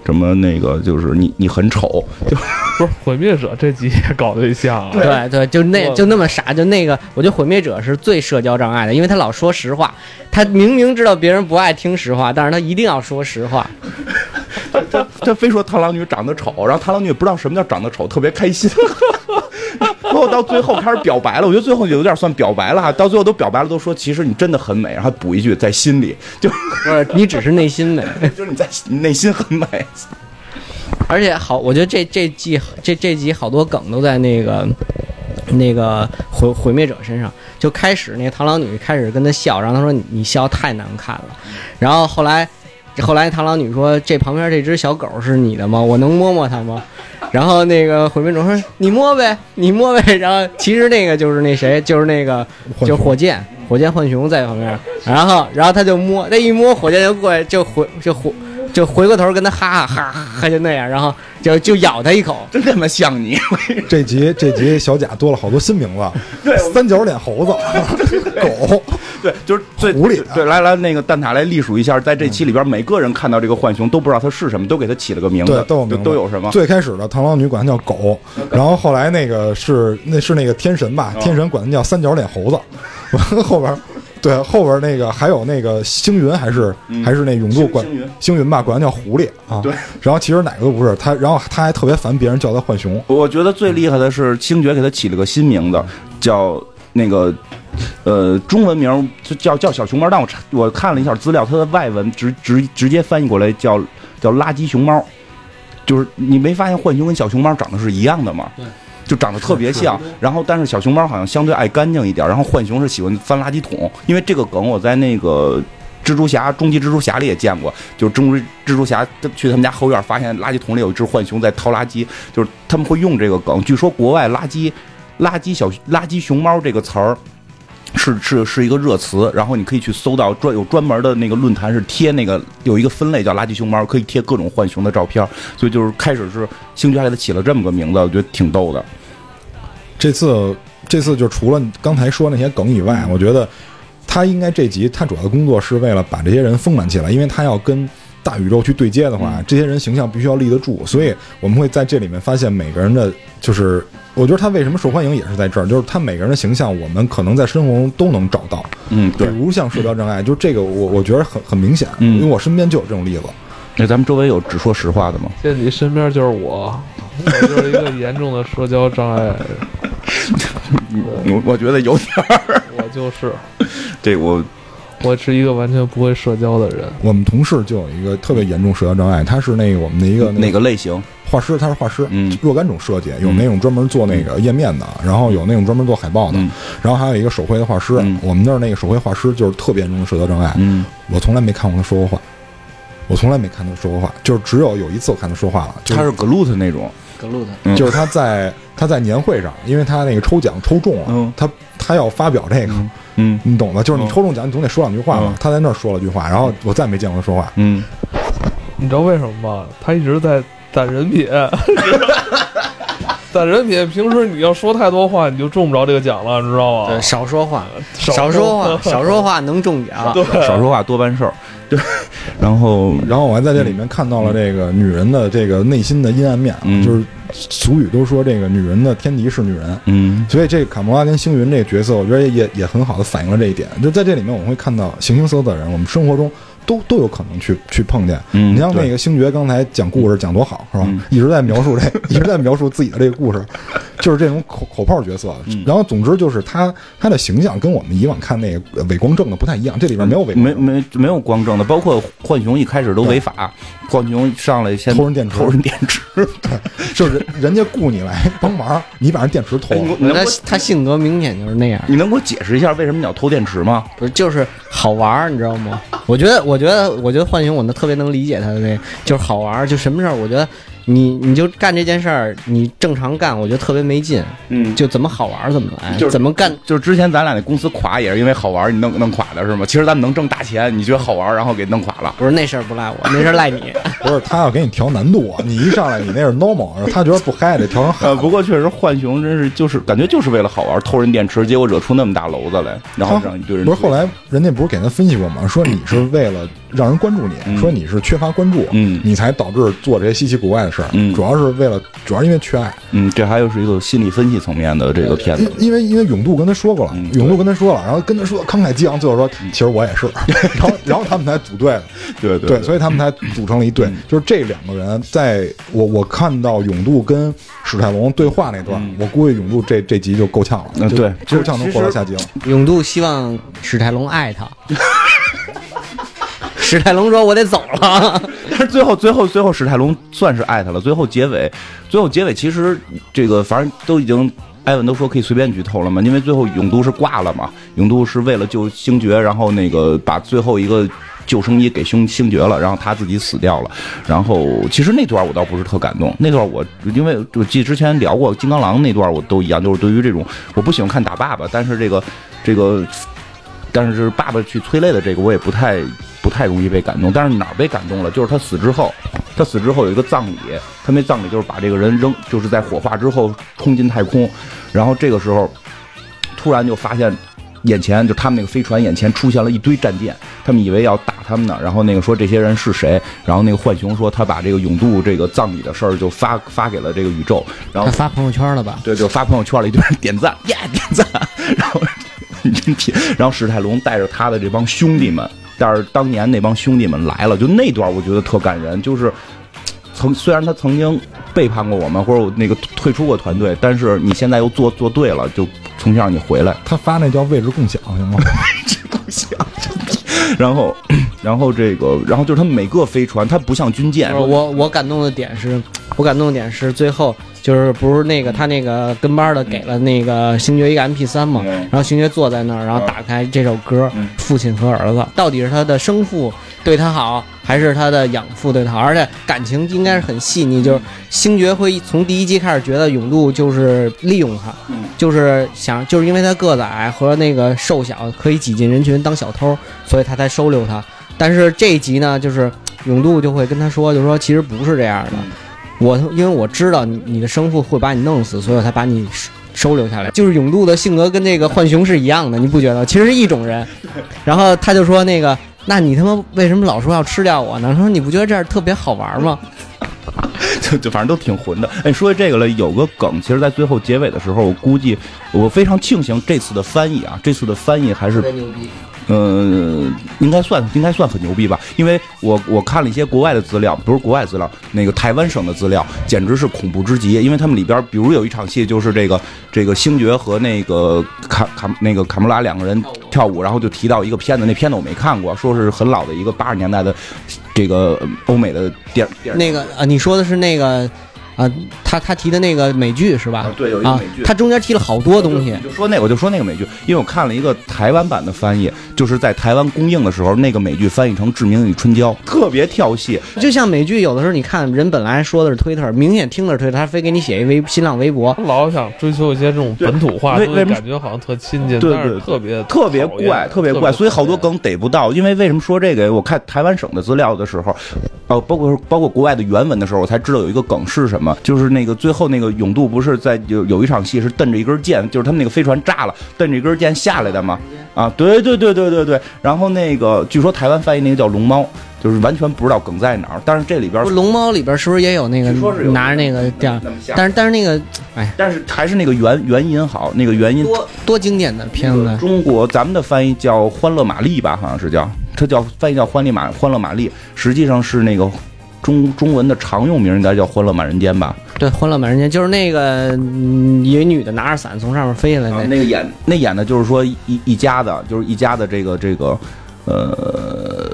什么那个就是你你很丑，就不是毁灭者这集也搞对象啊？对 对，就那就那么傻，就那个，我觉得毁灭者是最社交障碍的，因为他老说实话，他明明知道别人不爱听实话，但是他一定要说实话。他他他非说螳螂女长得丑，然后螳螂女不知道什么叫长得丑，特别开心。包括到最后开始表白了，我觉得最后有点算表白了哈，到最后都表白了，都说其实你真的很美，然后补一句在心里，就不是你只是内心美，就是你在你内心很美。而且好，我觉得这这季这这集好多梗都在那个那个毁毁灭者身上。就开始那个螳螂女开始跟他笑，然后他说你你笑太难看了，然后后来后来螳螂女说这旁边这只小狗是你的吗？我能摸摸它吗？然后那个毁灭者说你摸呗，你摸呗。然后其实那个就是那谁，就是那个就是火箭火箭浣熊在旁边，然后然后他就摸，那一摸火箭就过来就火就回就回过头跟他哈哈哈哈哈就那样，然后就就咬他一口。真他妈像你，这集这集小贾多了好多新名字，对三角脸猴子、狗，对，就是最狐狸对，来来，那个蛋挞来隶属一下，在这期里边，每个人看到这个浣熊都不知道它是什么，都给它起了个名字，对，都有名字都有什么？最开始的螳螂女管它叫狗，然后后来那个是那是那个天神吧，天神管它叫三角脸猴子，完了后边。对，后边那个还有那个星云，还是、还是那永渡管星云星云吧，管他叫狐狸啊。对，然后其实哪个都不是他，然后他还特别烦别人叫他浣熊。我觉得最厉害的是星爵给他起了个新名字，叫那个呃中文名就叫叫小熊猫，但我查我看了一下资料，它的外文直直直接翻译过来叫叫垃圾熊猫，就是你没发现浣熊跟小熊猫长得是一样的吗？对。就长得特别像，然后但是小熊猫好像相对爱干净一点，然后浣熊是喜欢翻垃圾桶，因为这个梗我在那个蜘蛛侠终极蜘蛛侠里也见过，就是蜘蛛蜘蛛侠去他们家后院发现垃圾桶里有一只浣熊在掏垃圾，就是他们会用这个梗。据说国外垃圾垃圾小垃圾熊猫这个词儿。是是是一个热词，然后你可以去搜到专有专门的那个论坛是贴那个有一个分类叫垃圾熊猫，可以贴各种浣熊的照片，所以就是开始是星爵还给他起了这么个名字，我觉得挺逗的。这次这次就除了刚才说那些梗以外，我觉得他应该这集他主要的工作是为了把这些人丰满起来，因为他要跟大宇宙去对接的话，这些人形象必须要立得住，所以我们会在这里面发现每个人的，就是我觉得他为什么受欢迎也是在这儿，就是他每个人的形象，我们可能在生活中都能找到，嗯，比如像社交障碍，就这个我我觉得很很明显，嗯因为我身边就有这种例子。那咱们周围有只说实话的吗？现在你身边就是我，我就是一个严重的社交障碍，我我觉得有点儿，我就是 这我我是一个完全不会社交的人。我们同事就有一个特别严重社交障碍，他是那个我们的一个那哪个类型？画师，他是画师，嗯若干种设计，有那种专门做那个页面的，然后有那种专门做海报的，嗯然后还有一个手绘的画师。嗯我们那儿那个手绘画师就是特别严重的社交障碍，嗯我从来没看过他说过话，我从来没看他说过话，就是只有有一次我看他说话了，就他是 Glut 那种，格鲁特，嗯就是他在他在年会上，因为他那个抽奖抽中了，嗯他他要发表这个，嗯你懂的，就是你嗯抽中奖，你总得说两句话嘛。嗯他在那儿说了句话，然后我再没见过他说话。嗯，你知道为什么吗？他一直在攒人品，攒人品。平时你要说太多话，你就中不着这个奖了，你知道吗对，？少说话，少少说话，少说话能中奖。对，少说话多办事儿，对，然后然后我还在这里面看到了这个女人的这个内心的阴暗面啊，嗯就是俗语都说这个女人的天敌是女人。嗯所以这个卡魔拉跟星云这个角色，我觉得也也很好的反映了这一点。就在这里面，我们会看到形形色色的人，我们生活中都都有可能去去碰见。嗯你像那个星爵刚才讲故事讲多好，是吧？嗯一直在描述这，一直在描述自己的这个故事，就是这种口口炮角色。嗯然后总之就是他他的形象跟我们以往看那个呃伪光正的不太一样，这里边没有伪光没。没没有光正的，包括浣熊一开始都违法，浣熊上来先偷人电池偷人电池，对就是人人家雇你来帮忙，你把人电池偷了。他他性格明显就是那样，你能给我解释一下为什么你要偷电池吗？不是就是好玩儿，你知道吗？我觉得，我我觉得，我觉得浣熊我能特别能理解他的那，就是好玩儿，就什么事儿，我觉得你你就干这件事儿，你正常干，我觉得特别没劲，嗯就怎么好玩儿怎么来，就是怎么干。就是之前咱俩那公司垮也是因为好玩，你弄弄垮的是吗？其实咱们能挣大钱，你觉得好玩，然后给弄垮了。不是那事儿不赖我，那事儿赖你。不是他要给你调难度啊，你一上来你那是 normal，他觉得不嗨得调成呃，hard。不过确实浣熊真是就是感觉就是为了好玩偷人电池，结果惹出那么大篓子来，然后让一堆人不是后来人家不是给他分析过吗？说你是为了让人关注你，嗯说你是缺乏关注，嗯你才导致做这些稀奇古怪的事儿。嗯主要是为了，主要是因为缺爱。嗯，这还有是一个心理分析层面的这个片子。因因为因为永渡跟他说过了，嗯永渡跟他说了，然后跟他说慷慨激昂，最后说其实我也是，然后然后他们才组队了，对对，所以他们才组成了一队。嗯就是这两个人，在我我看到永渡跟史泰龙对话那段，我估计永渡这这集就够呛了，就嗯对够呛能活到下集了。永渡希望史泰龙爱他。史泰龙说：“我得走了。但是最后最后最后史泰龙算是爱他了。最后结尾，最后结尾其实这个反正都已经。艾文都说可以随便剧透了嘛，因为最后永都是挂了嘛，永都是为了救星爵，然后那个把最后一个救生衣给星星爵了，然后他自己死掉了。然后其实那段我倒不是特感动，那段我因为我记之前聊过金刚狼那段我都一样，就是对于这种我不喜欢看打爸爸，但是这个这个但是爸爸去催泪的这个我也不太不太容易被感动。但是哪儿被感动了？就是他死之后，他死之后有一个葬礼，他那葬礼就是把这个人扔，就是在火化之后冲进太空，然后这个时候突然就发现。眼前就他们那个飞船眼前出现了一堆战舰，他们以为要打他们呢，然后那个说这些人是谁，然后那个浣熊说他把这个永渡这个葬礼的事儿就发发给了这个宇宙，”然后他发朋友圈了吧？对，就发朋友圈了，一堆人点赞，耶，点赞，然后 然后史泰龙带着他的这帮兄弟们，但是当年那帮兄弟们来了，就那段我觉得特感人，就是曾虽然他曾经背叛过我们，或者我那个退出过团队，但是你现在又做做对了，就重新让你回来，他发那叫位置共享，行吗？然后，然后这个，然后就是他们每个飞船，它不像军舰，我我我感动的点是，我感动的点是最后就是不是那个他那个跟班的给了那个星爵一个 MP 三嘛，嗯然后星爵坐在那儿，然后打开这首歌嗯，父亲和儿子到底是他的生父对他好，还是他的养父对他好？而且感情应该是很细腻，就是星爵会从第一集开始觉得永度就是利用他，嗯就是想就是因为他个子矮和那个瘦小，可以挤进人群当小偷，所以他才收留他。但是这一集呢，就是永度就会跟他说，就说其实不是这样的。我因为我知道你你的生父会把你弄死，所以我才把你收收留下来。就是永渡的性格跟那个浣熊是一样的，你不觉得？其实是一种人。然后他就说那个，那你他妈为什么老说要吃掉我呢？他说你不觉得这样特别好玩吗？就就反正都挺混的。哎，说起这个了，有个梗，其实在最后结尾的时候，我估计我非常庆幸这次的翻译啊，这次的翻译还是嗯，应该算应该算很牛逼吧，因为我我看了一些国外的资料，不是国外资料，那个台湾省的资料，简直是恐怖之极。因为他们里边，比如有一场戏，就是这个这个星爵和那个卡卡那个卡穆拉两个人跳舞，然后就提到一个片子，那片子我没看过，说是很老的一个八十年代的这个欧美的电电那个啊，你说的是那个啊，他他提的那个美剧是吧？啊对有一个啊美剧他中间提了好多东西你。就说那个，我就说那个美剧，因为我看了一个台湾版的翻译，就是在台湾公映的时候，那个美剧翻译成《志明与春娇》，特别跳戏。就像美剧，有的时候你看人本来说的是推特，明显听的是推特，他非给你写一微新浪微博，他老想追求一些这种本土化，为为什么感觉好像特亲近，对但是对特别特别怪，特别怪，所以好多。梗逮不到。因为为什么说这个？我看台湾省的资料的时候，呃，包括包括国外的原文的时候，我才知道有一个梗是什么，就是那个最后那个永渡不是在有有一场戏是瞪着一根箭，就是他们那个飞船炸了，瞪着一根箭下来的嘛？啊，对对对对对对。然后那个据说台湾翻译那个叫龙猫，就是完全不知道梗在哪儿。但是这里边，龙猫里边是不是也有那个据说是拿着那个这样那么？下但是但是那个，哎，但是还是那个原原音好，那个原音多多经典的片子，中国咱们的翻译叫《欢乐玛丽》吧，好像是叫，它叫翻译叫《欢丽玛欢乐玛丽》，实际上是那个中中文的常用名应该叫《欢乐满人间》吧。对，《欢乐满人间》就是那个嗯一个女的拿着伞从上面飞下来啊，那，那个演那演的就是说一一家的，就是一家的这个这个。呃，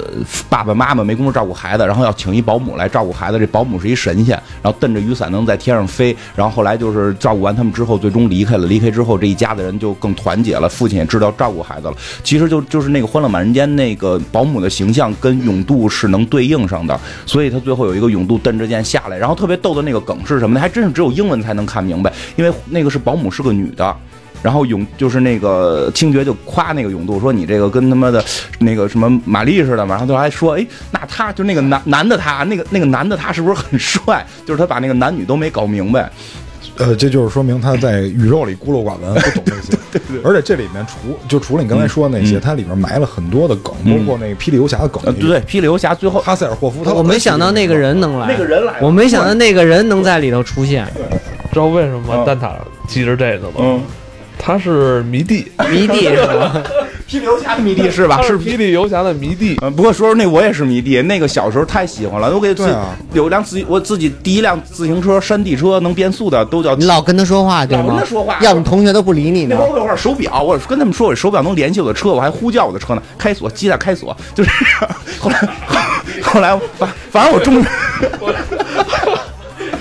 爸爸妈妈没工夫照顾孩子，然后要请一保姆来照顾孩子。这保姆是一神仙，然后蹬着雨伞能在天上飞。然后后来就是照顾完他们之后，最终离开了。离开之后，这一家子人就更团结了。父亲也知道照顾孩子了。其实就就是那个《欢乐满人间》那个保姆的形象跟永渡是能对应上的，所以他最后有一个永渡蹬着剑下来。然后特别逗的那个梗是什么呢？还真是只有英文才能看明白，因为那个是保姆是个女的。然后勇就是那个清爵就夸那个勇度说你这个跟他妈的那个什么玛丽似的嘛，然后他还说哎那他就那个男男的他那个那个男的他是不是很帅？就是他把那个男女都没搞明白。呃，这就是说明他在宇宙里孤陋寡闻，不懂这些。对对。而且这里面除就除了你刚才说的那些，它里面埋了很多的梗，包括那个霹雳游侠的梗呃，。对，霹雳游侠最后哈塞尔霍夫，他我没想到那个人能来，那个人来我没想到那个人能在里头出现，知道为什么吗蛋挞记着这个吗？嗯，他是迷弟，迷弟 是吧？霹雳游侠的迷弟是吧？是霹雳游侠的迷弟。嗯，不过说说那我也是迷弟，那个小时候太喜欢了，我给自己有辆自己我自己第一辆自行车山地车能变速的都叫你老跟他说话对老跟吗？他说话要么同学都不理你呢那包。括一会儿手表，我跟他们说我手表能联系我的车，我还呼叫我的车呢，开锁，记得开锁，就是 这样。后来后来反反正我终于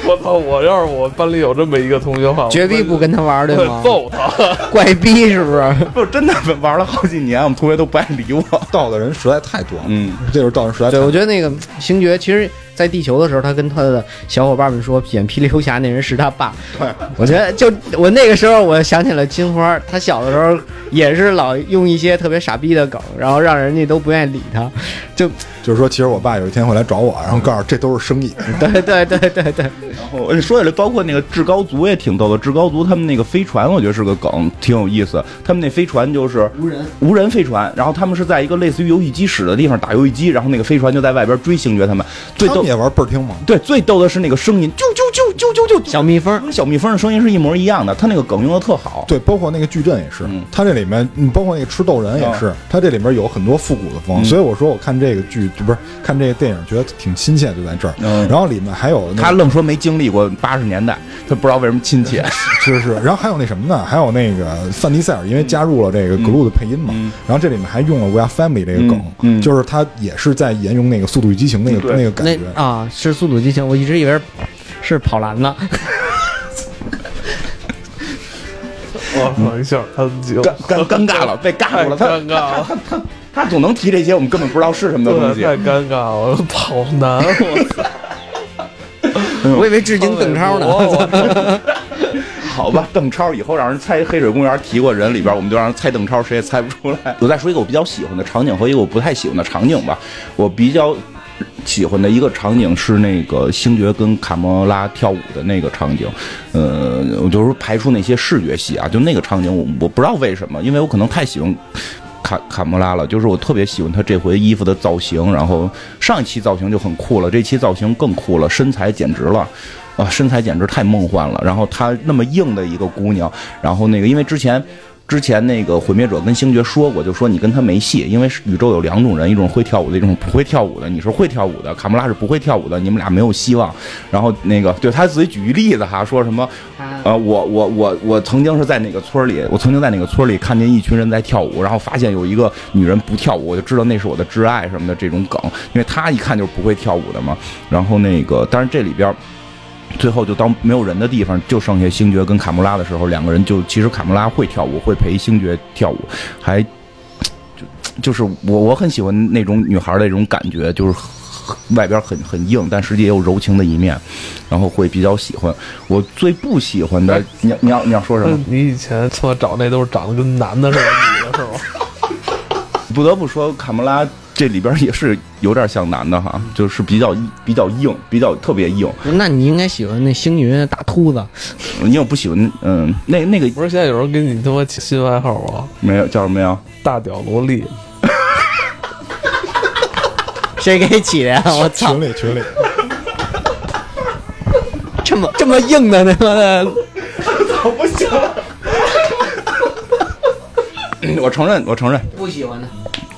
我操！我要是我班里有这么一个同学的话，绝逼不跟他玩，对会吗？揍他。怪逼是不是？不真的玩了好几年，我们同学都不爱理我。到的人实在太多了。嗯，这就是到人实在太对，我觉得那个星爵，其实，在地球的时候，他跟他的小伙伴们说，演霹雳游侠那人是他爸。对，我觉得就我那个时候，我想起了金花，他小的时候也是老用一些特别傻逼的梗，然后让人家都不愿意理他。就就是说，其实我爸有一天会来找我，然后告诉这都是生意。对对对对对，然后说起来，包括那个至高族也挺逗的。至高族他们那个飞船，我觉得是个梗，挺有意思。他们那飞船就是无人无人飞船，然后他们是在一个类似于游戏机室的地方打游戏机，然后那个飞船就在外边追星爵他们。最逗他们也玩倍儿听吗？对，最逗的是那个声音，啾啾啾啾啾啾，小蜜蜂跟小蜜蜂的声音是一模一样的，他那个梗用的特好。对，包括那个矩阵也是嗯，它这里面，嗯，包括那个吃豆人也是，它这里面有很多复古的风，嗯所以我说我看这个剧，不是看这个电影，觉得挺亲切，就在这儿。嗯然后里面还有他愣说没经历过八十年代，他不知道为什么亲切。是是，然后还有那什么呢？还有那个范迪塞尔，因为加入了这个 Glue 的配音嘛，嗯然后这里面还用了 We Are Family 这个梗，就是他也是在沿用那个《速度与激情》那个那个感觉。啊是速度激情，我一直以为是是跑男呢。我操！一下他就尴尴尴尬了，被尬住了。太尴尬了，他他总能提这些我们根本不知道是什么的东，西。太尴尬了。我跑男，我操！我以为致敬邓超呢。好吧，邓超以后让人猜黑水公园提过人里边，我们就让人猜邓超，谁也猜不出来。我再说一个我比较喜欢的场景和一个我不太喜欢的场景吧。我比较喜欢的一个场景是那个星爵跟卡莫拉跳舞的那个场景。呃，我就是排除那些视觉系啊，就那个场景我我不知道为什么，因为我可能太喜欢。卡卡莫拉了，就是我特别喜欢他这回衣服的造型，然后上一期造型就很酷了，这期造型更酷了，身材简直了。啊，身材简直太梦幻了。然后她那么硬的一个姑娘，然后那个因为之前。之前那个毁灭者跟星爵说过，就说你跟他没戏，因为宇宙有两种人，一种会跳舞的，一种不会跳舞的。你是会跳舞的，卡莫拉是不会跳舞的，你们俩没有希望。然后那个对他自己举一例子哈，说什么呃，我我我我曾经是在哪个村里，我曾经在哪个村里看见一群人在跳舞，然后发现有一个女人不跳舞，我就知道那是我的挚爱什么的这种梗，因为他一看就是不会跳舞的嘛。然后那个，但是这里边。最后就到没有人的地方，就剩下星爵跟卡穆拉的时候，两个人就其实卡穆拉会跳舞，会陪星爵跳舞，还就就是我我很喜欢那种女孩的那种感觉，就是外边很很硬，但实际也有柔情的一面，然后会比较喜欢。我最不喜欢的，你要你要你要说什么？你以前他妈找那都是长得跟男的似的女的是吗？不得不说，卡穆拉这里边也是有点像男的哈，就是比较比较硬，比较特别硬。那你应该喜欢那星云大秃子，你有不喜欢？嗯，那那个不是现在有人给你他妈起新外号吗？没有叫什么呀？大屌萝莉。谁给起的呀？我操群，里群里，这么这么硬的他妈的，我承认，我承认，不喜欢的，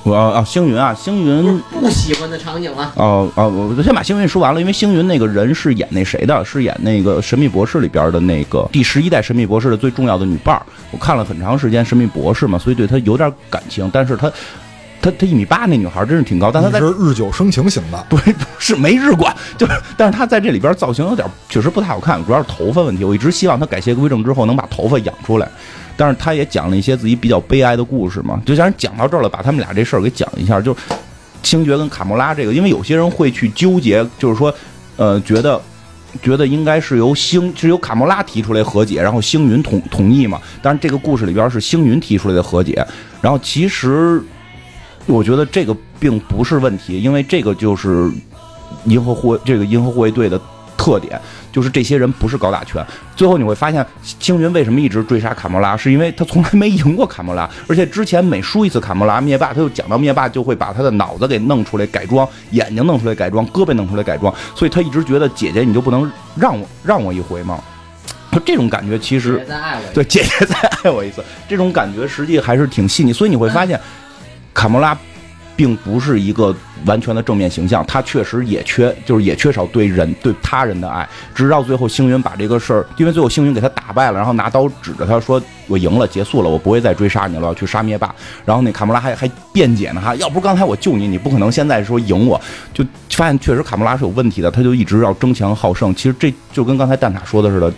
我啊，星云啊，星云。不喜欢的场景啊。哦哦，我先把星云说完了，因为星云那个人是演那谁的，是演那个《神秘博士》里边的那个第十一代神秘博士的最重要的女伴儿。我看了很长时间《神秘博士》嘛，所以对她有点感情。但是她，她她一米八那女孩真是挺高，但她在你是日久生情型的，不不是没日管，就是但是她在这里边造型有点确实不太好看，主要是头发问题。我一直希望她改邪归正之后能把头发养出来。但是他也讲了一些自己比较悲哀的故事嘛，就像讲到这儿了，把他们俩这事儿给讲一下，就星爵跟卡莫拉这个，因为有些人会去纠结，就是说，呃，觉得觉得应该是由星是由卡莫拉提出来和解，然后星云同同意嘛。但是这个故事里边是星云提出来的和解，然后其实我觉得这个并不是问题，因为这个就是银河护卫这个银河护卫队的特点，就是这些人不是高大全。最后你会发现，星云为什么一直追杀卡莫拉，是因为他从来没赢过卡莫拉，而且之前每输一次卡莫拉，灭霸他就讲到灭霸就会把他的脑子给弄出来改装，眼睛弄出来改装，胳膊弄出来改装，所以他一直觉得姐姐你就不能让我让我一回吗？就这种感觉其实对，姐姐再爱我一次，这种感觉实际还是挺细腻。所以你会发现，卡莫拉并不是一个完全的正面形象，他确实也缺，就是也缺少对人对他人的爱。直到最后，星云把这个事儿，因为最后星云给他打败了，然后拿刀指着他说：“我赢了，结束了，我不会再追杀你了，我要去杀灭霸。”然后那卡莫拉还还辩解呢，哈，要不是刚才我救你，你不可能现在说赢我。就发现确实卡莫拉是有问题的，他就一直要争强好胜。其实这就跟刚才蛋挞说的似的。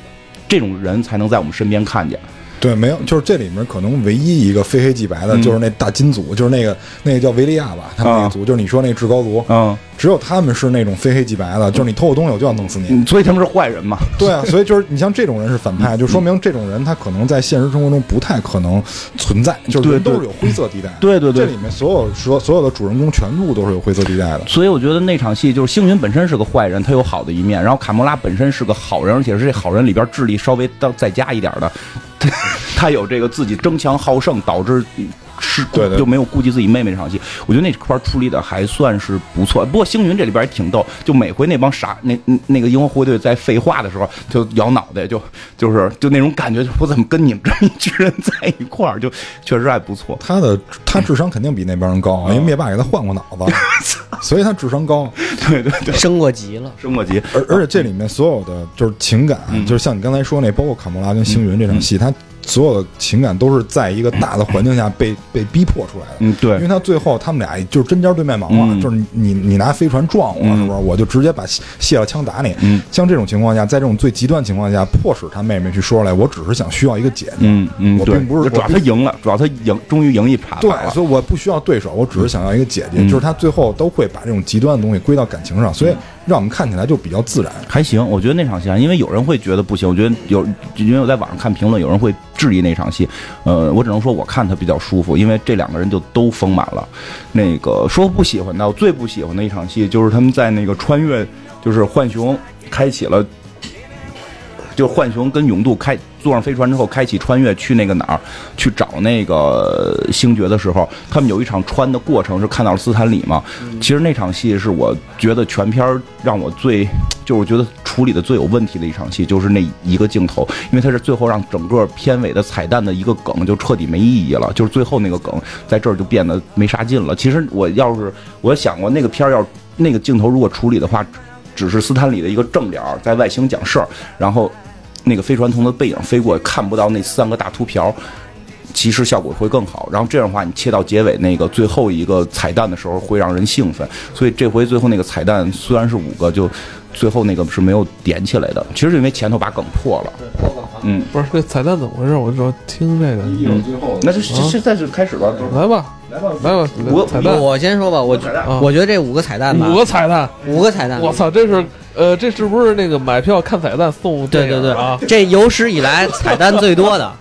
这种人才能在我们身边看见。对，没有，就是这里面可能唯一一个非黑即白的，嗯就是那大金族，就是那个那个叫维利亚吧，他们那个族，就是你说那至高族，嗯，只有他们是那种非黑即白的，就是你偷我东西我就要弄死你。嗯所以他们是坏人嘛？对啊，所以就是你像这种人是反派，就说明这种人他可能在现实生活中不太可能存在，就是人对对都是有灰色地带。对对对这里面所有所所有的主人公全部都是有灰色地带的。所以我觉得那场戏就是星云本身是个坏人，他有好的一面，然后卡莫拉本身是个好人，而且是这好人里边智力稍微到再加一点的，他他有这个自己争强好胜，导致是对对就没有顾及自己妹妹这场戏，我觉得那块儿处理的还算是不错。不过星云这里边也挺逗，就每回那帮傻那那个银河护卫队在废话的时候就摇脑袋，就就是就那种感觉，我怎么跟你们这一群人在一块儿，就确实还不错。他的他智商肯定比那帮人高，啊因为灭霸给他换过脑子，所以他智商高。对对对，升过级了。升过级，而而且这里面所有的就是情感，嗯就是像你刚才说那，包括卡莫拉跟星云这场戏，他所有的情感都是在一个大的环境下被 被逼迫出来的。嗯对因为他最后他们俩就是针尖对麦芒嘛，嗯就是你你你拿飞船撞我，嗯是不是？我就直接把卸卸了枪打你。嗯像这种情况下，在这种最极端情况下，迫使他妹妹去说出来，我只是想需要一个姐姐。嗯嗯，我并不是主要我他赢了，主要他赢，终于赢一盘对所以我不需要对手，我只是想要一个姐姐。嗯就是他最后都会把这种极端的东西归到感情上，所以让我们看起来就比较自然。还行，我觉得那场戏啊，因为有人会觉得不行，我觉得有，因为我在网上看评论，有人会质疑那场戏。呃，我只能说我看他比较舒服，因为这两个人就都丰满了。那个说不喜欢的，我最不喜欢的一场戏就是他们在那个穿越，就是浣熊开启了。就浣熊跟勇度开坐上飞船之后，开启穿越去那个哪儿，去找那个星爵的时候，他们有一场穿的过程是看到了斯坦李嘛。其实那场戏是我觉得全片儿让我最，就是我觉得处理的最有问题的一场戏，就是那一个镜头，因为它是最后让整个片尾的彩蛋的一个梗就彻底没意义了，就是最后那个梗在这儿就变得没啥劲了。其实我要是我想过那个片儿要那个镜头如果处理的话，只是斯坦李的一个正脸儿在外星讲事儿，然后那个飞船从它背影飞过，看不到那三个大秃瓢。其实效果会更好，然后这样的话，你切到结尾那个最后一个彩蛋的时候，会让人兴奋。所以这回最后那个彩蛋虽然是五个，就最后那个是没有点起来的。其实是因为前头把梗破了。嗯，不是这彩蛋怎么回事？我就听这个，最后那就现在就开始吧，来吧，来吧，来吧，我彩蛋，我先说吧，我我觉得这五个彩蛋吧，五个彩蛋，五个彩蛋，我操，这是呃，这是不是那个买票看彩蛋送对对对啊？，这有史以来彩蛋最多的。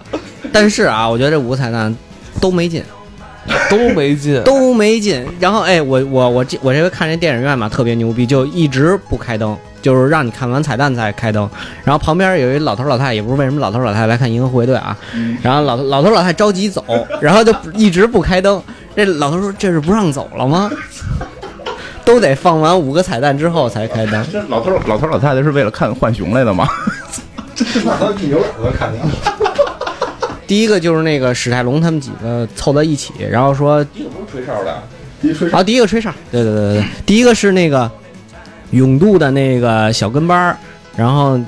但是啊，我觉得这五个彩蛋都没劲，都没劲，都没劲。然后哎，我我我这我这回看这电影院嘛，特别牛逼，就一直不开灯，就是让你看完彩蛋才开灯。然后旁边有一老头老太太，也不知为什么老头老太太来看《银河护卫队》啊。然后老老头老太太着急走，然后就一直不开灯。这老头说：“这是不让走了吗？”都得放完五个彩蛋之后才开灯。这老头老头老太太是为了看浣熊来的吗？那他一牛耳朵看见。第一个就是那个史泰龙他们几个凑到一起，然后说第一个不是吹哨的，一吹啊，第一个吹哨，对对对对对，第一个是那个永度的那个小跟班儿，然后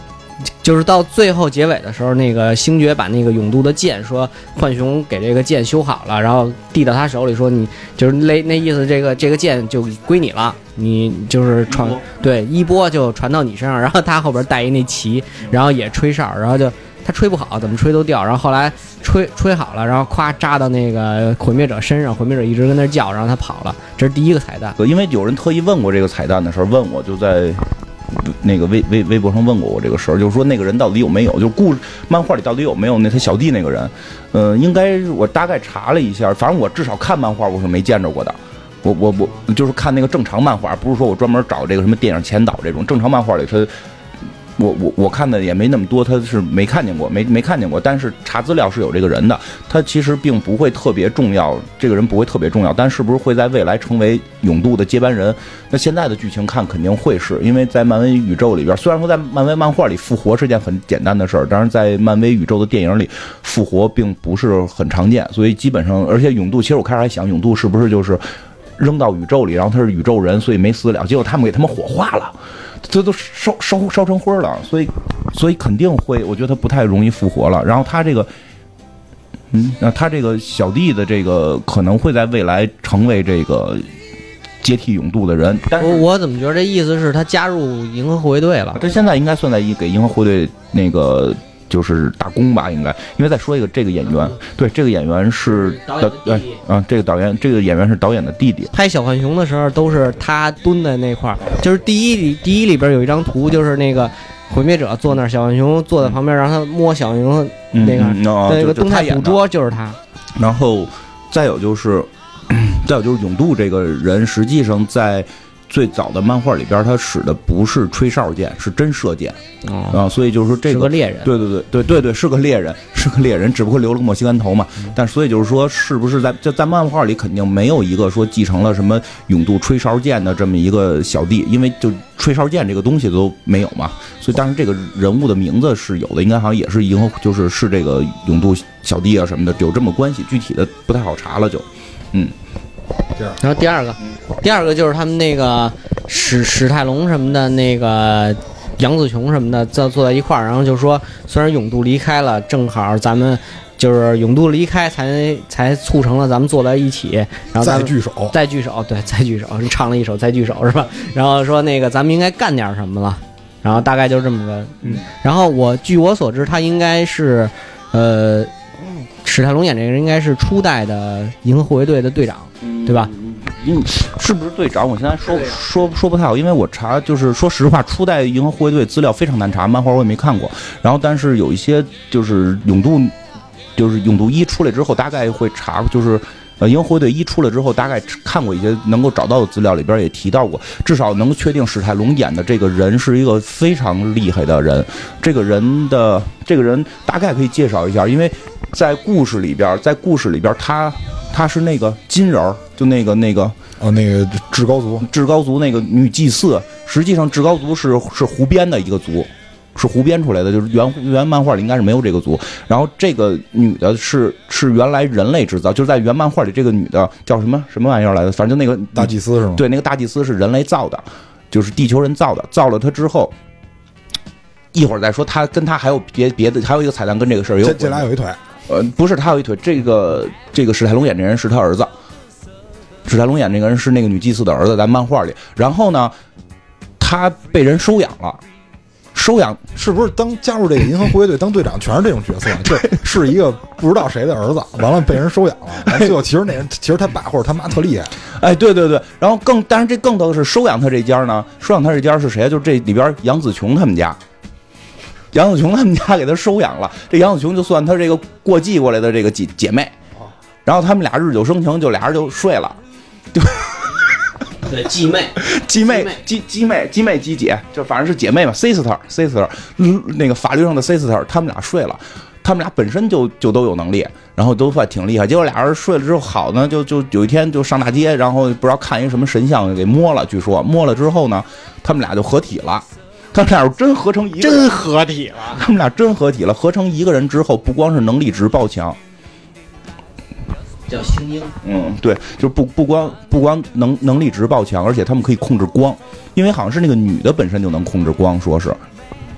就是到最后结尾的时候，那个星爵把那个永度的剑说浣熊给这个剑修好了，然后递到他手里说你就是那那意思，这个这个剑就归你了，你就是传对一波就传到你身上，然后他后边带一那旗，然后也吹哨，然后就。他吹不好，怎么吹都掉。然后后来吹吹好了，然后咵扎到那个毁灭者身上，毁灭者一直跟那叫，然后他跑了。这是第一个彩蛋。因为有人特意问过这个彩蛋的时候，问我就在那个微微微博上问过我这个事儿，就是说那个人到底有没有，就故漫画里到底有没有那他小弟那个人？嗯，应该我大概查了一下，反正我至少看漫画我是没见着过的。我我我就是看那个正常漫画，不是说我专门找这个什么电影前导这种正常漫画里他。我我我看的也没那么多，他是没看见过，没没看见过。但是查资料是有这个人的，他其实并不会特别重要，这个人不会特别重要，但是不是会在未来成为永度的接班人？那现在的剧情看肯定会是，因为在漫威宇宙里边，虽然说在漫威漫画里复活是件很简单的事儿，但是在漫威宇宙的电影里，复活并不是很常见，所以基本上，而且永度，其实我开始还想，永度是不是就是扔到宇宙里，然后他是宇宙人，所以没死了，结果他们给他们火化了。这都烧烧烧成灰了，所以所以肯定会，我觉得他不太容易复活了。然后他这个，嗯，那他这个小弟的这个可能会在未来成为这个接替永渡的人，但我是我怎么觉得这意思是他加入银河护卫队了？他现在应该算在一给银河护卫队那个。就是打工吧，应该，因为再说一个，这个演员，对，这个演员是导演的啊，这个导演，这个演员是导演的弟弟，拍小浣熊的时候都是他蹲在那块儿，就是第一里第一里边有一张图，就是那个毁灭者坐那儿，小浣熊坐在旁边，让他摸小浣熊嗯那个嗯哦那个动态捕捉就是他。然后再有就是，再有就是永渡这个人，实际上在最早的漫画里边，他使的不是吹哨剑，是真射箭哦，啊，所以就是说这个。是个猎人。对对对对对对，是个猎人，是个猎人，只不过留了个墨西干头嘛。但所以就是说，是不是在在在漫画里肯定没有一个说继承了什么永渡吹哨剑的这么一个小弟，因为就吹哨剑这个东西都没有嘛。所以，但是这个人物的名字是有的，应该好像也是银河，就是是这个永渡小弟啊什么的，有这么关系，具体的不太好查了就。然后第二个，第二个就是他们那个史史泰龙什么的，那个杨紫琼什么的，坐坐在一块儿，然后就说，虽然永度离开了，正好咱们就是永度离开才才促成了咱们坐在一起，然后再聚首，再聚首，对，再聚首，唱了一首再聚首是吧？然后说那个咱们应该干点什么了，然后大概就这么个，嗯，然后我据我所知，他应该是，呃，史泰龙演这个人应该是初代的银河护卫队的队长，对吧？嗯，是不是队长？我现在说说说不太好，因为我查就是说实话，初代银河护卫队资料非常难查，漫画我也没看过。然后，但是有一些就是勇度，就是勇度一出来之后，大概会查，就是呃银河护卫队一出来之后，大概看过一些能够找到的资料，里边也提到过，至少能确定史泰龙演的这个人是一个非常厉害的人。这个人的这个人大概可以介绍一下，因为在故事里边，在故事里边他。他是那个金人儿，就那个那个哦，那个至高族，至高族那个女祭司，实际上至高族是是胡编的一个族，是胡编出来的，就是原原漫画里应该是没有这个族。然后这个女的是是原来人类制造，就是在原漫画里这个女的叫什么什么玩意儿来的，反正就那个大祭司是吗？，对，那个大祭司是人类造的，就是地球人造的。造了她之后，一会儿再说。他跟他还有别别的，还有一个彩蛋跟这个事儿有这。这俩有一腿，呃，不是，他有一腿。这个这个史泰龙演这人是他儿子，史泰龙演这个人是那个女祭司的儿子，在漫画里。然后呢，他被人收养了，收养是不是当加入这个银河护卫队当队长全是这种角色？就是一个不知道谁的儿子，完了被人收养了，最后其实那人其实他爸或者他妈特厉害，哎，对对对，然后更，但是这更逗的是，收养他这家呢，收养他这家是谁？就是这里边杨紫琼他们家，杨子琼他们家给他收养了，这杨子琼就算他这个过继过来的这个姐姐妹，然后他们俩日久生情，就俩人就睡了，对 继妹，继妹妹继继妹继妹继姐，就反正是姐妹嘛，sister sister，嗯，那个法律上的 sister，他们俩睡了。他们俩本身就就都有能力，然后都算挺厉害。结果俩人睡了之后，好呢，就就有一天就上大街，然后不知道看一什么神像给摸了，据说摸了之后呢，他们俩就合体了。他们俩是真合成一个，真合体了。他们俩真合体了，合成一个人之后，不光是能力值爆强，叫星鹰，嗯，对，就不不光不光能能力值爆强，而且他们可以控制光，因为好像是那个女的本身就能控制光，说是，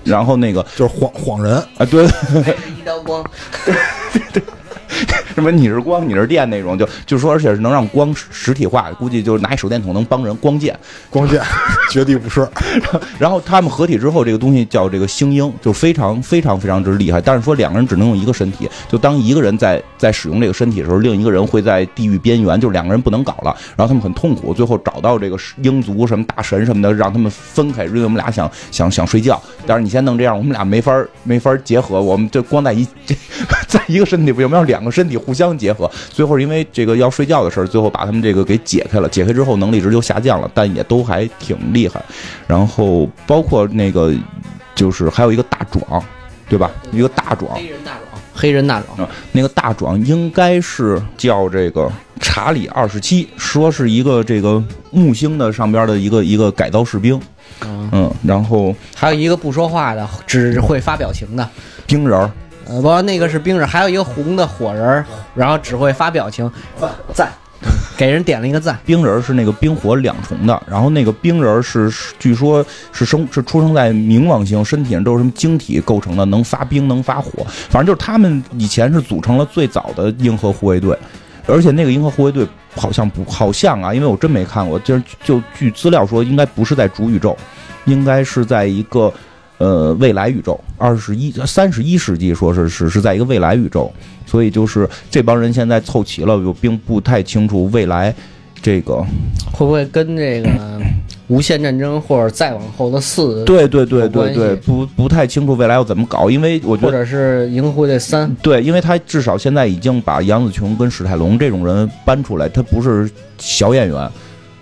然后那个就是晃晃人，啊，对，一道光，什么你是光你是电那种，就就说而且是能让光实实体化，估计就是拿一手电筒能帮人光剑，光剑绝地不是。然后他们合体之后，这个东西叫这个星鹰，就非常非常非常之厉害。但是说两个人只能用一个身体，就当一个人在在使用这个身体的时候，另一个人会在地狱边缘，就是两个人不能搞了。然后他们很痛苦，最后找到这个鹰族什么大神什么的，让他们分开，因为我们俩想想想睡觉。但是你先弄这样，我们俩没法没法结合，我们就光在一这 在一个身体，有没有两个身体互相结合？最后因为这个要睡觉的事儿，最后把他们这个给解开了。解开之后能力值就下降了，但也都还挺厉害。然后包括那个，就是还有一个大壮，对吧？一个大壮，黑人大壮，黑人大壮，啊，那个大壮应该是叫这个查理二十七，说是一个这个木星的上边的一个一个改造士兵，嗯，嗯，然后还有一个不说话的，只会发表情的。冰人儿，呃，不，那个是冰人，还有一个红的火人儿，然后只会发表情，赞，给人点了一个赞。冰人儿是那个冰火两重的，然后那个冰人是据说是生是出生在冥王星，身体上都是什么晶体构成的，能发冰能发火，反正就是他们以前是组成了最早的银河护卫队，而且那个银河护卫队好像不好像啊，因为我真没看过，就是就据资料说应该不是在主宇宙，应该是在一个。呃，未来宇宙，二十一、三十一世纪，说是是是在一个未来宇宙，所以就是这帮人现在凑齐了，我并不太清楚未来这个会不会跟这个无限战争或者再往后的四，对对对对对，不不太清楚未来要怎么搞，因为我觉得或者是银河护卫队三，对，因为他至少现在已经把杨紫琼跟史泰龙这种人搬出来，他不是小演员，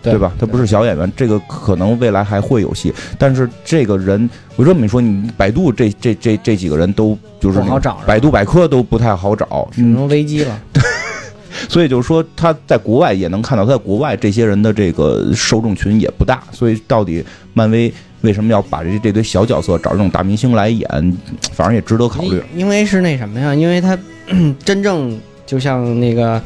对吧？他不是小演员，这个可能未来还会有戏，但是这个人，我这么一说，你百度这这这这几个人都就是不好找百度百科都不太好找，只能危机了。所以就是说他在国外也能看到，他在国外这些人的这个受众群也不大，所以到底漫威为什么要把这这堆小角色找这种大明星来演，反正也值得考虑。因因为是那什么呀？因为他真正就像那个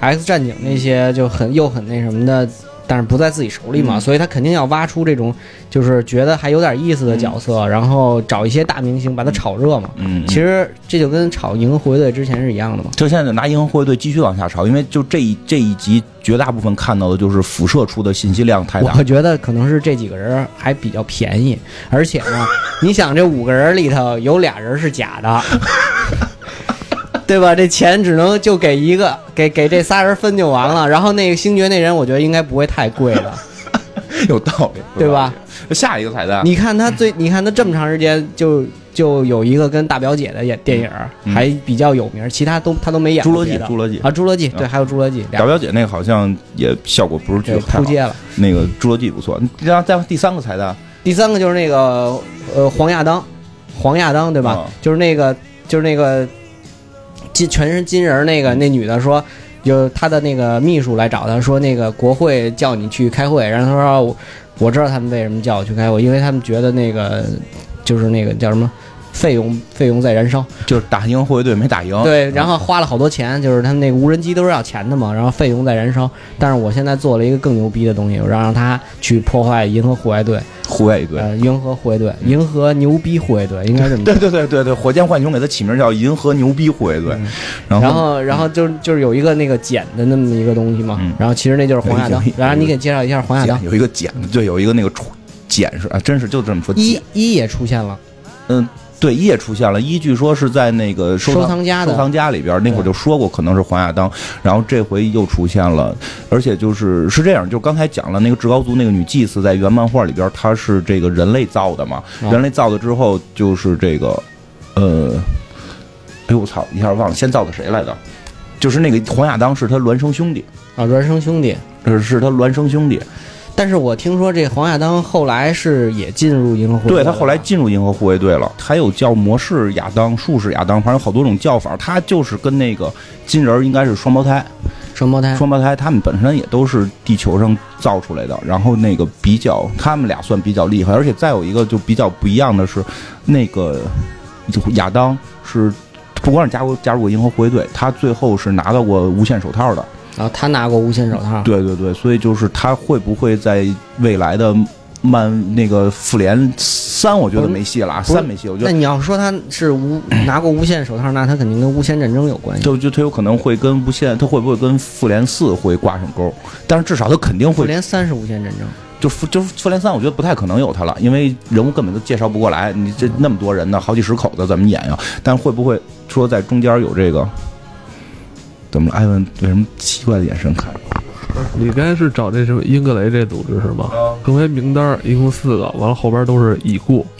X 战警那些就很又很那什么的，但是不在自己手里嘛，嗯所以他肯定要挖出这种就是觉得还有点意思的角色，然后找一些大明星把他炒热嘛。嗯，其实这就跟炒银河护卫队之前是一样的嘛。就现在拿银河护卫队继续往下炒，因为就这一这一集绝大部分看到的就是辐射出的信息量太大我。觉得可能是这几个人还比较便宜，而且呢，你想这五个人里头有俩人是假的，对吧？这钱只能就给一个，给给这仨人分就完了。然后那个星爵那人，我觉得应该不会太贵的，有道理，对吧？下一个彩蛋，你看他最，你看他这么长时间就就有一个跟大表姐的演电影嗯还比较有名，其他都他都没演侏罗纪侏罗纪啊，侏罗纪对，嗯还有侏罗纪大表姐那个好像也效果不是巨对太好，扑街了。那个侏罗纪不错。然后再第三个彩蛋，第三个就是那个呃黄亚当，黄亚当对吧？嗯就是那个就是那个金全身金人那个那女的说，有她的那个秘书来找她说，那个国会叫你去开会，然后她说我知道他们为什么叫我去开会，因为他们觉得那个就是那个叫什么。费用费用在燃烧，就是打银河护卫队没打赢，对，然后花了好多钱，就是他们那个无人机都是要钱的嘛，然后费用在燃烧。但是我现在做了一个更牛逼的东西，我让让他去破坏银河护卫队，护卫队。呃，银河护卫队，银河牛逼护卫队，应该这么对 对对对对，火箭浣熊给他起名叫银河牛逼护卫队，然然后后，然后就就是有一个那个剪的那么一个东西嘛，嗯。然后其实那就是黄亚当。然后你给介绍一下黄亚当，有一个剪，对，有一个那个简是啊，真是就这么说。一一也出现了，嗯，对，一也出现了。一据说是在那个收收藏家的收藏家里边，那会儿就说过可能是黄亚当，然后这回又出现了，而且就是是这样，就刚才讲了那个至高族那个女祭司在原漫画里边，她是这个人类造的嘛，啊人类造的之后就是这个，呃，哎呦我操，一下忘了先造的谁来着？就是那个黄亚当是他孪生兄弟，啊，孪生兄弟。呃，是他孪生兄弟。但是我听说这黄亚当后来是也进入银河护卫队，对他后来进入银河护卫队了，还有叫魔式亚当、术士亚当，反正有好多种叫法。他就是跟那个金人应该是双胞胎，双胞胎，双胞胎他们本身也都是地球上造出来的。然后那个比较，他们俩算比较厉害，而且再有一个就比较不一样的是，那个亚当是不光是加入加入过银河护卫队，他最后是拿到过无限手套的。然后他拿过无限手套，对对对，所以就是他会不会在未来的漫那个复联三，我觉得没戏了啊，三没戏，我觉得。那你要说他是无拿过无限手套，那他肯定跟无限战争有关系。就就他有可能会跟无限，他会不会跟复联四会挂上钩？但是至少他肯定会复，联三是无限战争，就复就是复联三，我觉得不太可能有他了，因为人物根本都介绍不过来，你这那么多人呢，好几十口子怎么演呀？但会不会说在中间有这个？怎么了？艾文为什么奇怪的眼神看着我？你刚才是找这什么英格雷这组织是吗？更为名单一共四个，完了后边都是已故。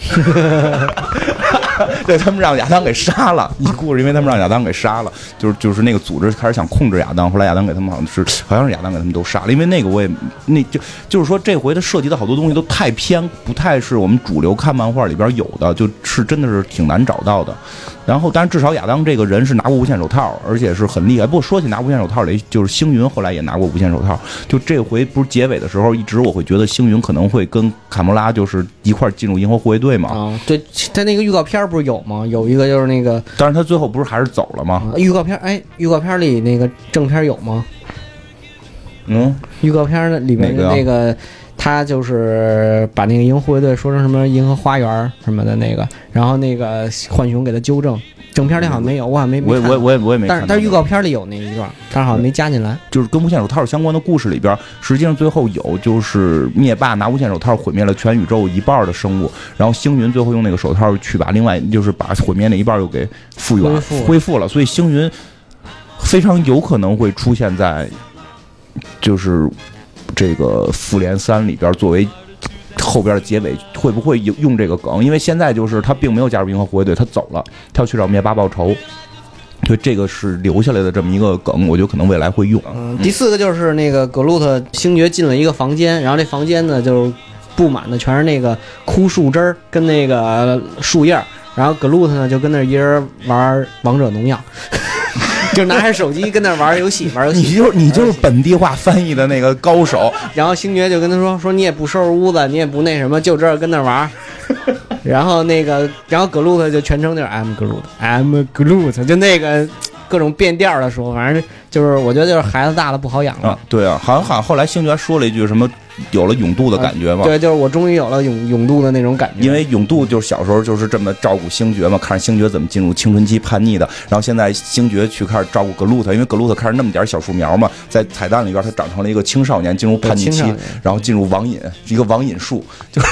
对他们让亚当给杀了，已故是因为他们让亚当给杀了，就是就是那个组织开始想控制亚当，后来亚当给他们好像是好像是亚当给他们都杀了，因为那个我也那就就是说这回他涉及的好多东西都太偏，不太是我们主流看漫画里边有的，就是真的是挺难找到的。然后，但是至少亚当这个人是拿过无限手套，而且是很厉害。不过说起拿无限手套来，就是星云后来也拿过无限手套。就这回不是结尾的时候，一直我会觉得星云可能会跟卡莫拉就是一块儿进入银河护卫队嘛。啊，对，他那个预告片不是有吗？有一个就是那个但是他最后不是还是走了吗？啊，预告片，哎，预告片里那个正片有吗？嗯，预告片里面的那个，他就是把那个银河护卫队说成什么银河花园什么的那个，然后那个浣熊给他纠正。正片里好像没有，我好像没我也我也我也我也没。但是但是预告片里有那一段，但是好像没加进来。就是跟无限手套相关的故事里边，实际上最后有就是灭霸拿无限手套毁灭了全宇宙一半的生物，然后星云最后用那个手套去把另外就是把毁灭那一半又给复原恢复恢复了，所以星云非常有可能会出现在就是这个复联三里边作为。后边的结尾会不会用用这个梗？因为现在就是他并没有加入银河护卫队，他走了，他要去找灭霸报仇，所以这个是留下来的这么一个梗，我觉得可能未来会用。嗯，第四个就是那个格鲁特星爵进了一个房间，然后这房间呢就布满的全是那个枯树枝儿跟那个树叶儿，然后格鲁特呢就跟那一人玩王者农药，就拿着手机跟那玩游戏玩游戏你，就是你就是本地化翻译的那个高手，然后星爵就跟他说说你也不收拾屋子，你也不那什么，就这儿跟那儿玩儿。然后那个，然后格鲁特就全称就是 I'm Groot，I'm Groot，就那个各种变调的说，反正就是我觉得就是孩子大了不好养了。啊，对啊，好像好像后来星爵说了一句什么，有了永度的感觉嘛。对，就是我终于有了永永度的那种感觉。因为永度就是小时候就是这么照顾星爵嘛，看着星爵怎么进入青春期叛逆的，然后现在星爵去开始照顾格鲁特，因为格鲁特开始那么点小树苗嘛，在彩蛋里边他长成了一个青少年，进入叛逆期然后进入网瘾，一个网瘾树，就是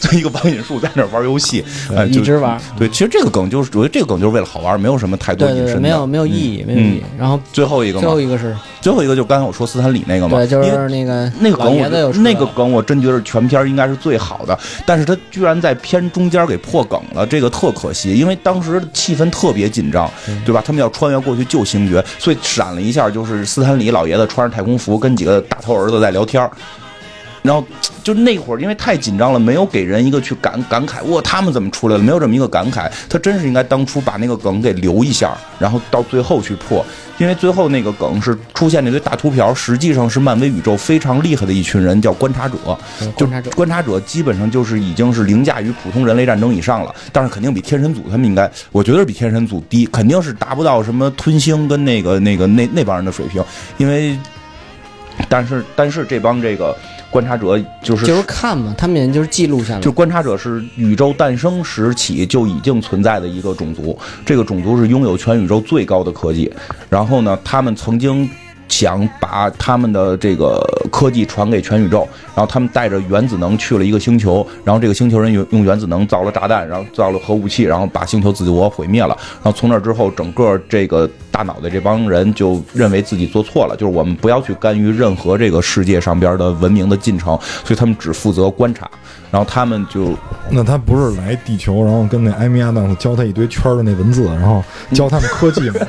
就一个网瘾树在那玩游戏，呃，就一直玩。对，其实这个梗就是，我觉得这个梗就是为了好玩，没有什么太多隐身的。没有没有意义，没有意义。然后最后一个嘛最后，一个是最后一个就刚才我说斯坦李那个嘛，对，就是那个那个梗那个梗我真觉得全片应该是最好的，但是他居然在片中间给破梗了，这个特可惜，因为当时气氛特别紧张，对吧？他们要穿越过去救星爵，所以闪了一下，就是斯坦李老爷子穿着太空服跟几个大头儿子在聊天儿然后就那会儿，因为太紧张了，没有给人一个去感感慨，哇，他们怎么出来了？没有这么一个感慨。他真是应该当初把那个梗给留一下，然后到最后去破。因为最后那个梗是出现那堆大秃瓢，实际上是漫威宇宙非常厉害的一群人，叫观察者。就观察者观察者基本上就是已经是凌驾于普通人类战争以上了，但是肯定比天神组他们应该，我觉得是比天神组低，肯定是达不到什么吞星跟那个那个那那帮人的水平，因为，但是但是这帮这个观察者就是就是看嘛，他们也就是记录下来就。观察者是宇宙诞生时起就已经存在的一个种族，这个种族是拥有全宇宙最高的科技。然后呢，他们曾经想把他们的这个科技传给全宇宙，然后他们带着原子能去了一个星球，然后这个星球人用用原子能造了炸弹，然后造了核武器，然后把星球自己我毁灭了。然后从那之后，整个这个大脑袋这帮人就认为自己做错了，就是我们不要去干预任何这个世界上边的文明的进程，所以他们只负责观察。然后他们就那他不是来地球，然后跟那艾米亚当斯教他一堆圈的那文字，然后教他们科技吗？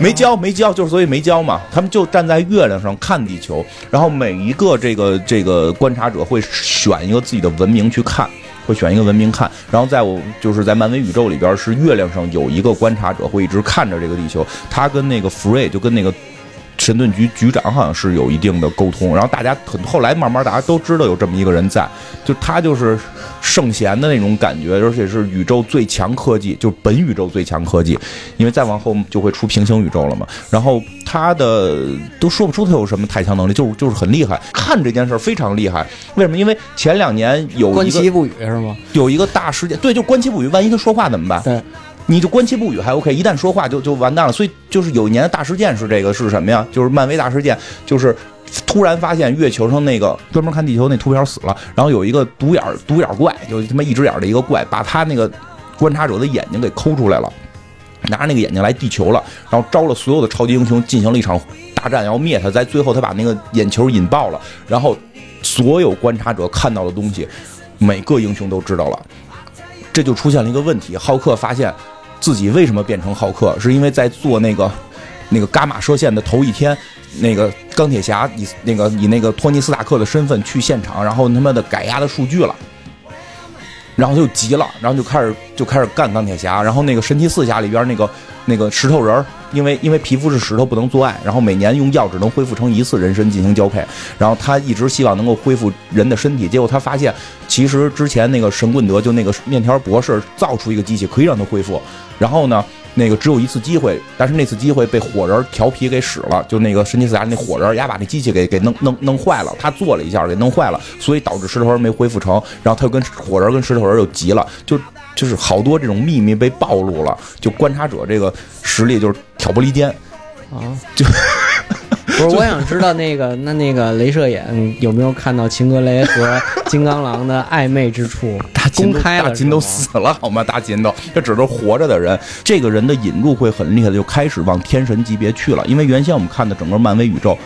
没教，没教，就是所以没教嘛。他们就站在月亮上看地球，然后每一个这个这个观察者会选一个自己的文明去看，会选一个文明看。然后在我就是在漫威宇宙里边，是月亮上有一个观察者会一直看着这个地球，他跟那个福瑞就跟那个。神盾局局长好像是有一定的沟通，然后大家很后来慢慢大家都知道有这么一个人在，就他就是圣贤的那种感觉，而且是宇宙最强科技，就是本宇宙最强科技，因为再往后就会出平行宇宙了嘛。然后他的都说不出他有什么太强能力，就是就是很厉害，看这件事非常厉害。为什么？因为前两年有观一个其不语是吗？有一个大事件，对，就关其不语，万一他说话怎么办？对。你就观其不语还 OK，一旦说话就就完蛋了。所以就是有一年的大事件是这个是什么呀？就是漫威大事件，就是突然发现月球上那个专门看地球那图片死了，然后有一个独眼独眼怪，就他妈一只眼的一个怪，把他那个观察者的眼睛给抠出来了，拿着那个眼睛来地球了，然后招了所有的超级英雄进行了一场大战，要灭他。在最后他把那个眼球引爆了，然后所有观察者看到的东西，每个英雄都知道了。这就出现了一个问题，浩克发现。自己为什么变成浩克？是因为在做那个那个伽马射线的头一天，那个钢铁侠以那个以那个托尼斯塔克的身份去现场，然后他妈的改压的数据了，然后他就急了，然后就开始就开始干钢铁侠，然后那个神奇四侠里边那个那个石头人儿，因为因为皮肤是石头不能做爱，然后每年用药只能恢复成一次人参进行交配，然后他一直希望能够恢复人的身体，结果他发现其实之前那个神棍德就那个面条博士造出一个机器可以让他恢复。然后呢，那个只有一次机会，但是那次机会被火人调皮给使了，就那个神奇四侠那火人，呀把那机器给给弄弄弄坏了，他做了一下给弄坏了，所以导致石头人没恢复成，然后他就跟火人跟石头人又急了，就就是好多这种秘密被暴露了，就观察者这个实力就是挑拨离间啊，就。不是，我想知道那个 那那个镭射眼有没有看到秦格雷和金刚狼的暧昧之处？大公开了，大金都死了好吗？大金都，这只是活着的人。这个人的引入会很厉害的，就开始往天神级别去了。因为原先我们看的整个漫威宇宙，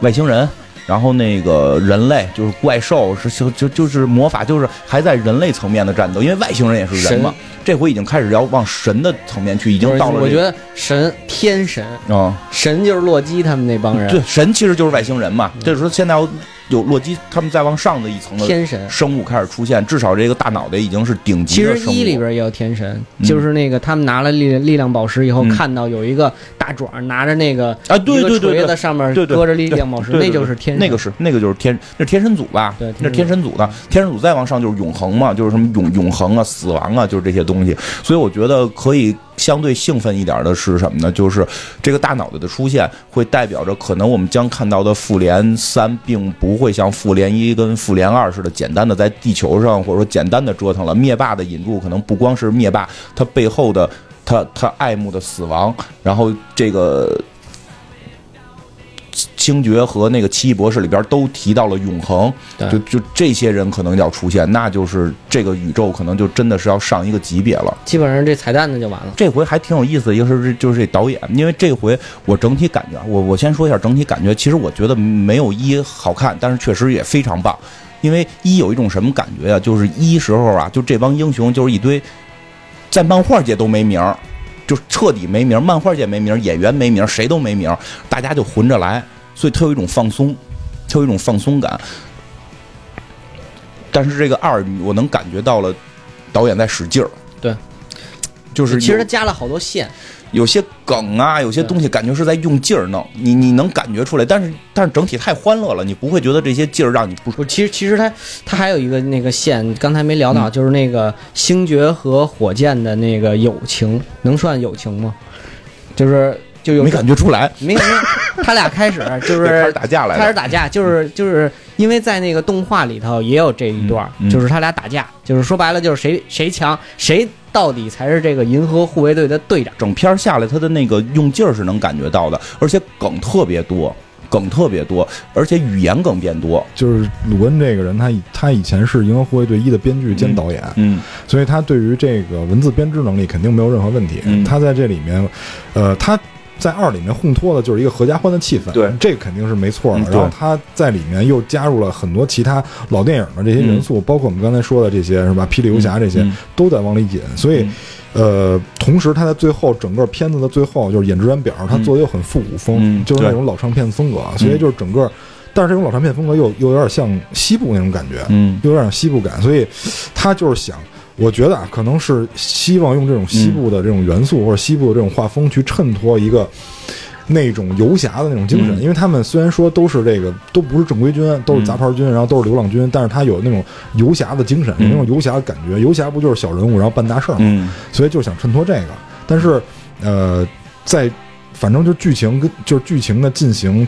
外星人。然后那个人类就是怪兽，是就就就是魔法，就是还在人类层面的战斗，因为外星人也是人嘛。这回已经开始要往神的层面去，已经到了。我觉得神天神啊，神就是洛基他们那帮人。对，神其实就是外星人嘛。就是说现在要。有洛基，他们再往上的一层的天神生物开始出现，至少这个大脑袋已经是顶级的。其实一里边也有天神，就是那个他们拿了力力量宝石以后，看到有一个大爪拿着那个啊，对对对，在上面搁着力量宝石，那就是天，那个是那个就是天，那是天神组吧？对，那是天神组的。天神组再往上就是永恒嘛，就是什么永永恒啊、死亡啊，就是这些东西。所以我觉得可以。相对兴奋一点的是什么呢？就是这个大脑袋的出现，会代表着可能我们将看到的复联三，并不会像复联一跟复联二似的简单的在地球上，或者说简单的折腾了。灭霸的引入可能不光是灭霸，他背后的他他爱慕的死亡，然后这个。星爵和那个奇异博士里边都提到了永恒，就就这些人可能要出现，那就是这个宇宙可能就真的是要上一个级别了。基本上这彩蛋的就完了。这回还挺有意思的，一个是就是这导演，因为这回我整体感觉，我我先说一下整体感觉，其实我觉得没有一好看，但是确实也非常棒。因为一有一种什么感觉呀？就是一时候啊，就这帮英雄就是一堆在漫画界都没名儿。就彻底没名，漫画界没名，演员没名，谁都没名，大家就混着来，所以他有一种放松，他有一种放松感。但是这个二，我能感觉到了，导演在使劲儿。对，就是其实他加了好多线。有些梗啊，有些东西感觉是在用劲儿弄，你你能感觉出来，但是但是整体太欢乐了，你不会觉得这些劲儿让你不。不，其实其实他他还有一个那个线，刚才没聊到，就是那个星爵和火箭的那个友情，能算友情吗？就是就有没感觉出来？没感觉，他俩开始 就是开始打架来，开始打架，就是就是因为在那个动画里头也有这一段，就是他俩打架，就是说白了就是谁谁强谁。到底才是这个银河护卫队的队长。整片下来，他的那个用劲儿是能感觉到的，而且梗特别多，梗特别多，而且语言梗变多。就是鲁恩这个人，他以他以前是《银河护卫队一》的编剧兼导演，嗯所以他对于这个文字编织能力肯定没有任何问题。嗯他在这里面，呃，他在二里面烘托的就是一个合家欢的气氛，对。这肯定是没错的。嗯然后他在里面又加入了很多其他老电影的这些元素，包括我们刚才说的这些是吧？霹雳游侠这些、都在往里引，所以。呃，同时他在最后整个片子的最后就是演职员表，他做的又很复古风，嗯就是那种老唱片风格，所以就是整个，但是这种老唱片风格又又有点像西部那种感觉，嗯。又有点西部感，所以他就是想，我觉得啊，可能是希望用这种西部的这种元素、或者西部的这种画风去衬托一个。那种游侠的那种精神，嗯因为他们虽然说都是这个，都不是正规军，都是杂牌军，然后都是流浪军，但是他有那种游侠的精神，有那种游侠的感觉。游侠不就是小人物，然后办大事儿嘛？嗯所以就想衬托这个。但是，呃，在反正就剧情跟就是剧情的进行，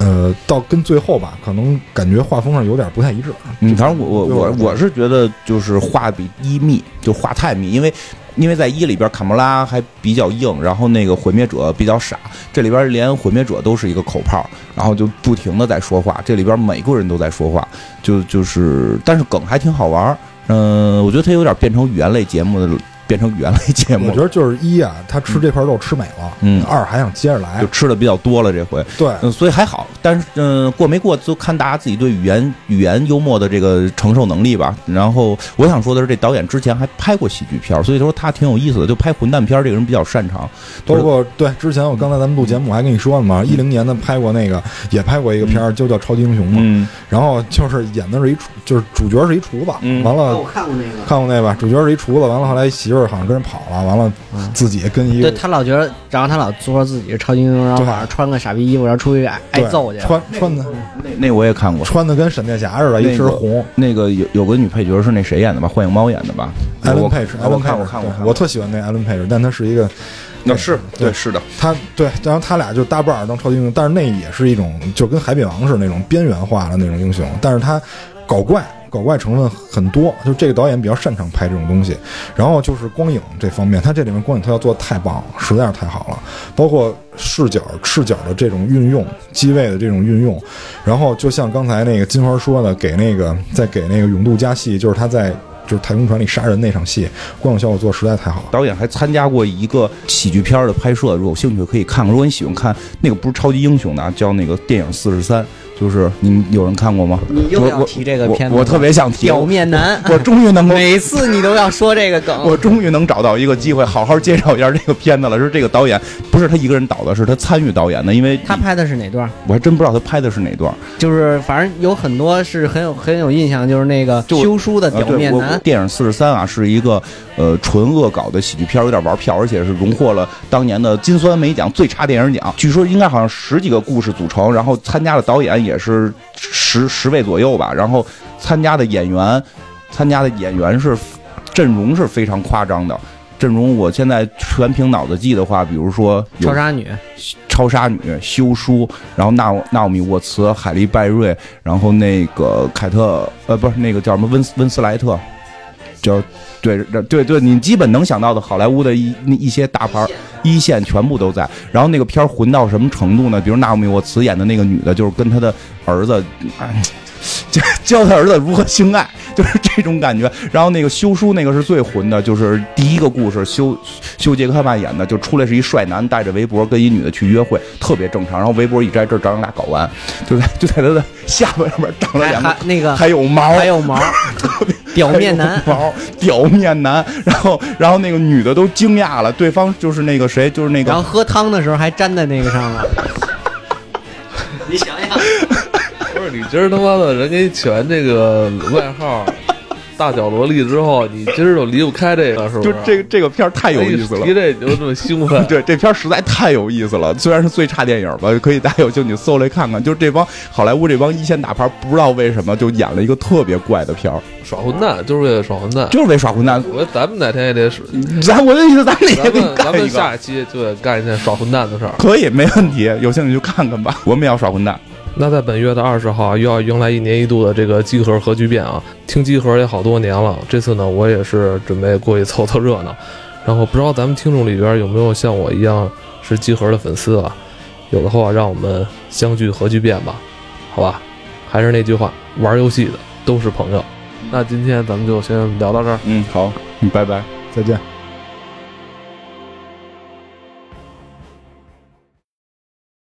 呃，到跟最后吧，可能感觉画风上有点不太一致。嗯，反正我我我我我是觉得就是画比一密，就画太密，因为因为在一里边卡莫拉还比较硬，然后那个毁灭者比较傻，这里边连毁灭者都是一个口炮，然后就不停的在说话，这里边每个人都在说话，就就是但是梗还挺好玩儿，嗯、我觉得它有点变成语言类节目的，变成语言类节目我觉，得就是一啊，他吃这块肉吃美了，嗯二还想接着来就，吃的比较多了这回，对，嗯，所以还好，但是嗯、过没过就看大家自己对语言语言幽默的这个承受能力吧。然后我想说的是，这导演之前还拍过喜剧片，所以说他挺有意思的，就拍混蛋片这个人比较擅长。包括对之前我刚才咱们录节目我还跟你说了嘛，一零年的拍过那个，也拍过一个片儿，就叫《超级英雄》嘛，嗯然后就是演的是一厨，就是主角是一厨子，嗯完了。看过那个。看过那吧，主角是一厨子，完了后来媳妇儿好像跟人跑了，完了自己跟一个对他老觉得，然后他老说自己是超级英雄，然后对晚上穿个傻逼衣服，然后出去挨挨揍去。穿穿的那那我也看过。穿的跟闪电侠似的，一那个身红。那个有有个女配角是那谁演的吧？幻影猫演的吧？艾伦佩什，艾我伦佩什，看过看过，我特喜欢那艾伦佩什，但他是一个，那是对对是的，他对，然后他俩就搭伴儿当超级英雄，但是那也是一种就跟海扁王似的那种边缘化的那种英雄，但是他搞怪。搞怪成分很多，就这个导演比较擅长拍这种东西。然后就是光影这方面，他这里面光影特效做的太棒了，实在是太好了。包括视角、视角的这种运用，机位的这种运用。然后就像刚才那个金花说的，给那个再给那个永度加戏，就是他在就是太空船里杀人那场戏，光影效果做实在太好了。导演还参加过一个喜剧片的拍摄，如果有兴趣可以看看。如果你喜欢看那个不是超级英雄的，叫那个电影四十三，就是你们有人看过吗？你又要提这个片子吗我特别想提。表面男，我终于能够，每次你都要说这个梗。我终于能找到一个机会，好好介绍一下这个片子了。是这个导演不是他一个人导的，是他参与导演的。因为他拍的是哪段？我还真不知道他拍的是哪段。就是反正有很多是很有很有印象，就是那个就修书的表面男。电影四十三啊，是一个呃纯恶搞的喜剧片，有点玩票，而且是荣获了当年的金酸梅奖最差电影奖。据说应该好像十几个故事组成，然后参加了导演也是十十位左右吧，然后参加的演员，参加的演员是阵容是非常夸张的。阵容，我现在全凭脑子记的话，比如说有超杀女，超杀女、休书，然后纳纳奥米沃茨、海莉拜瑞，然后那个凯特，呃，不是那个叫什么温斯温斯莱特，叫对对对，你基本能想到的好莱坞的一一些大牌一线全部都在。然后那个片儿混到什么程度呢？比如纳奥米沃茨演的那个女的，就是跟她的儿子，哎 教教他儿子如何性爱，就是这种感觉。然后那个修书那个是最混的，就是第一个故事，修修杰克曼演的，就出来是一帅男带着围脖跟一女的去约会，特别正常。然后围脖一摘，这儿找人俩搞完，就在就在他的下巴上面长了两个那个还有毛，还有毛，表面男毛，表面男。然后然后那个女的都惊讶了，对方就是那个谁，就是那个然后喝汤的时候还粘在那个上了。你想想，不是你今儿他妈的人给你起完这个外号“大脚萝莉”之后，你今儿就离不开这个，是不？就这个这个片儿太有意思了一。提这你就这么兴奋，对，这片儿实在太有意思了。虽然是最差电影吧，可以大家有兴趣搜来看看。就是这帮好莱坞这帮一线大牌，不知道为什么就演了一个特别怪的片儿，耍混蛋就是为了耍混蛋。就是为耍混蛋。我咱们哪天也得使，咱我的意思，咱们也咱可以们咱们下一期就得干一件耍混蛋的事儿。可以没问题。有兴趣就看看吧。我们也要耍混蛋。那在本月的二十号又要迎来一年一度的这个集合核聚变啊！听集合也好多年了，这次呢我也是准备过去凑凑热闹。然后不知道咱们听众里边有没有像我一样是集合的粉丝啊？有的话让我们相聚核聚变吧，好吧？还是那句话，玩游戏的都是朋友。那今天咱们就先聊到这儿。嗯，好，嗯，拜拜。再见。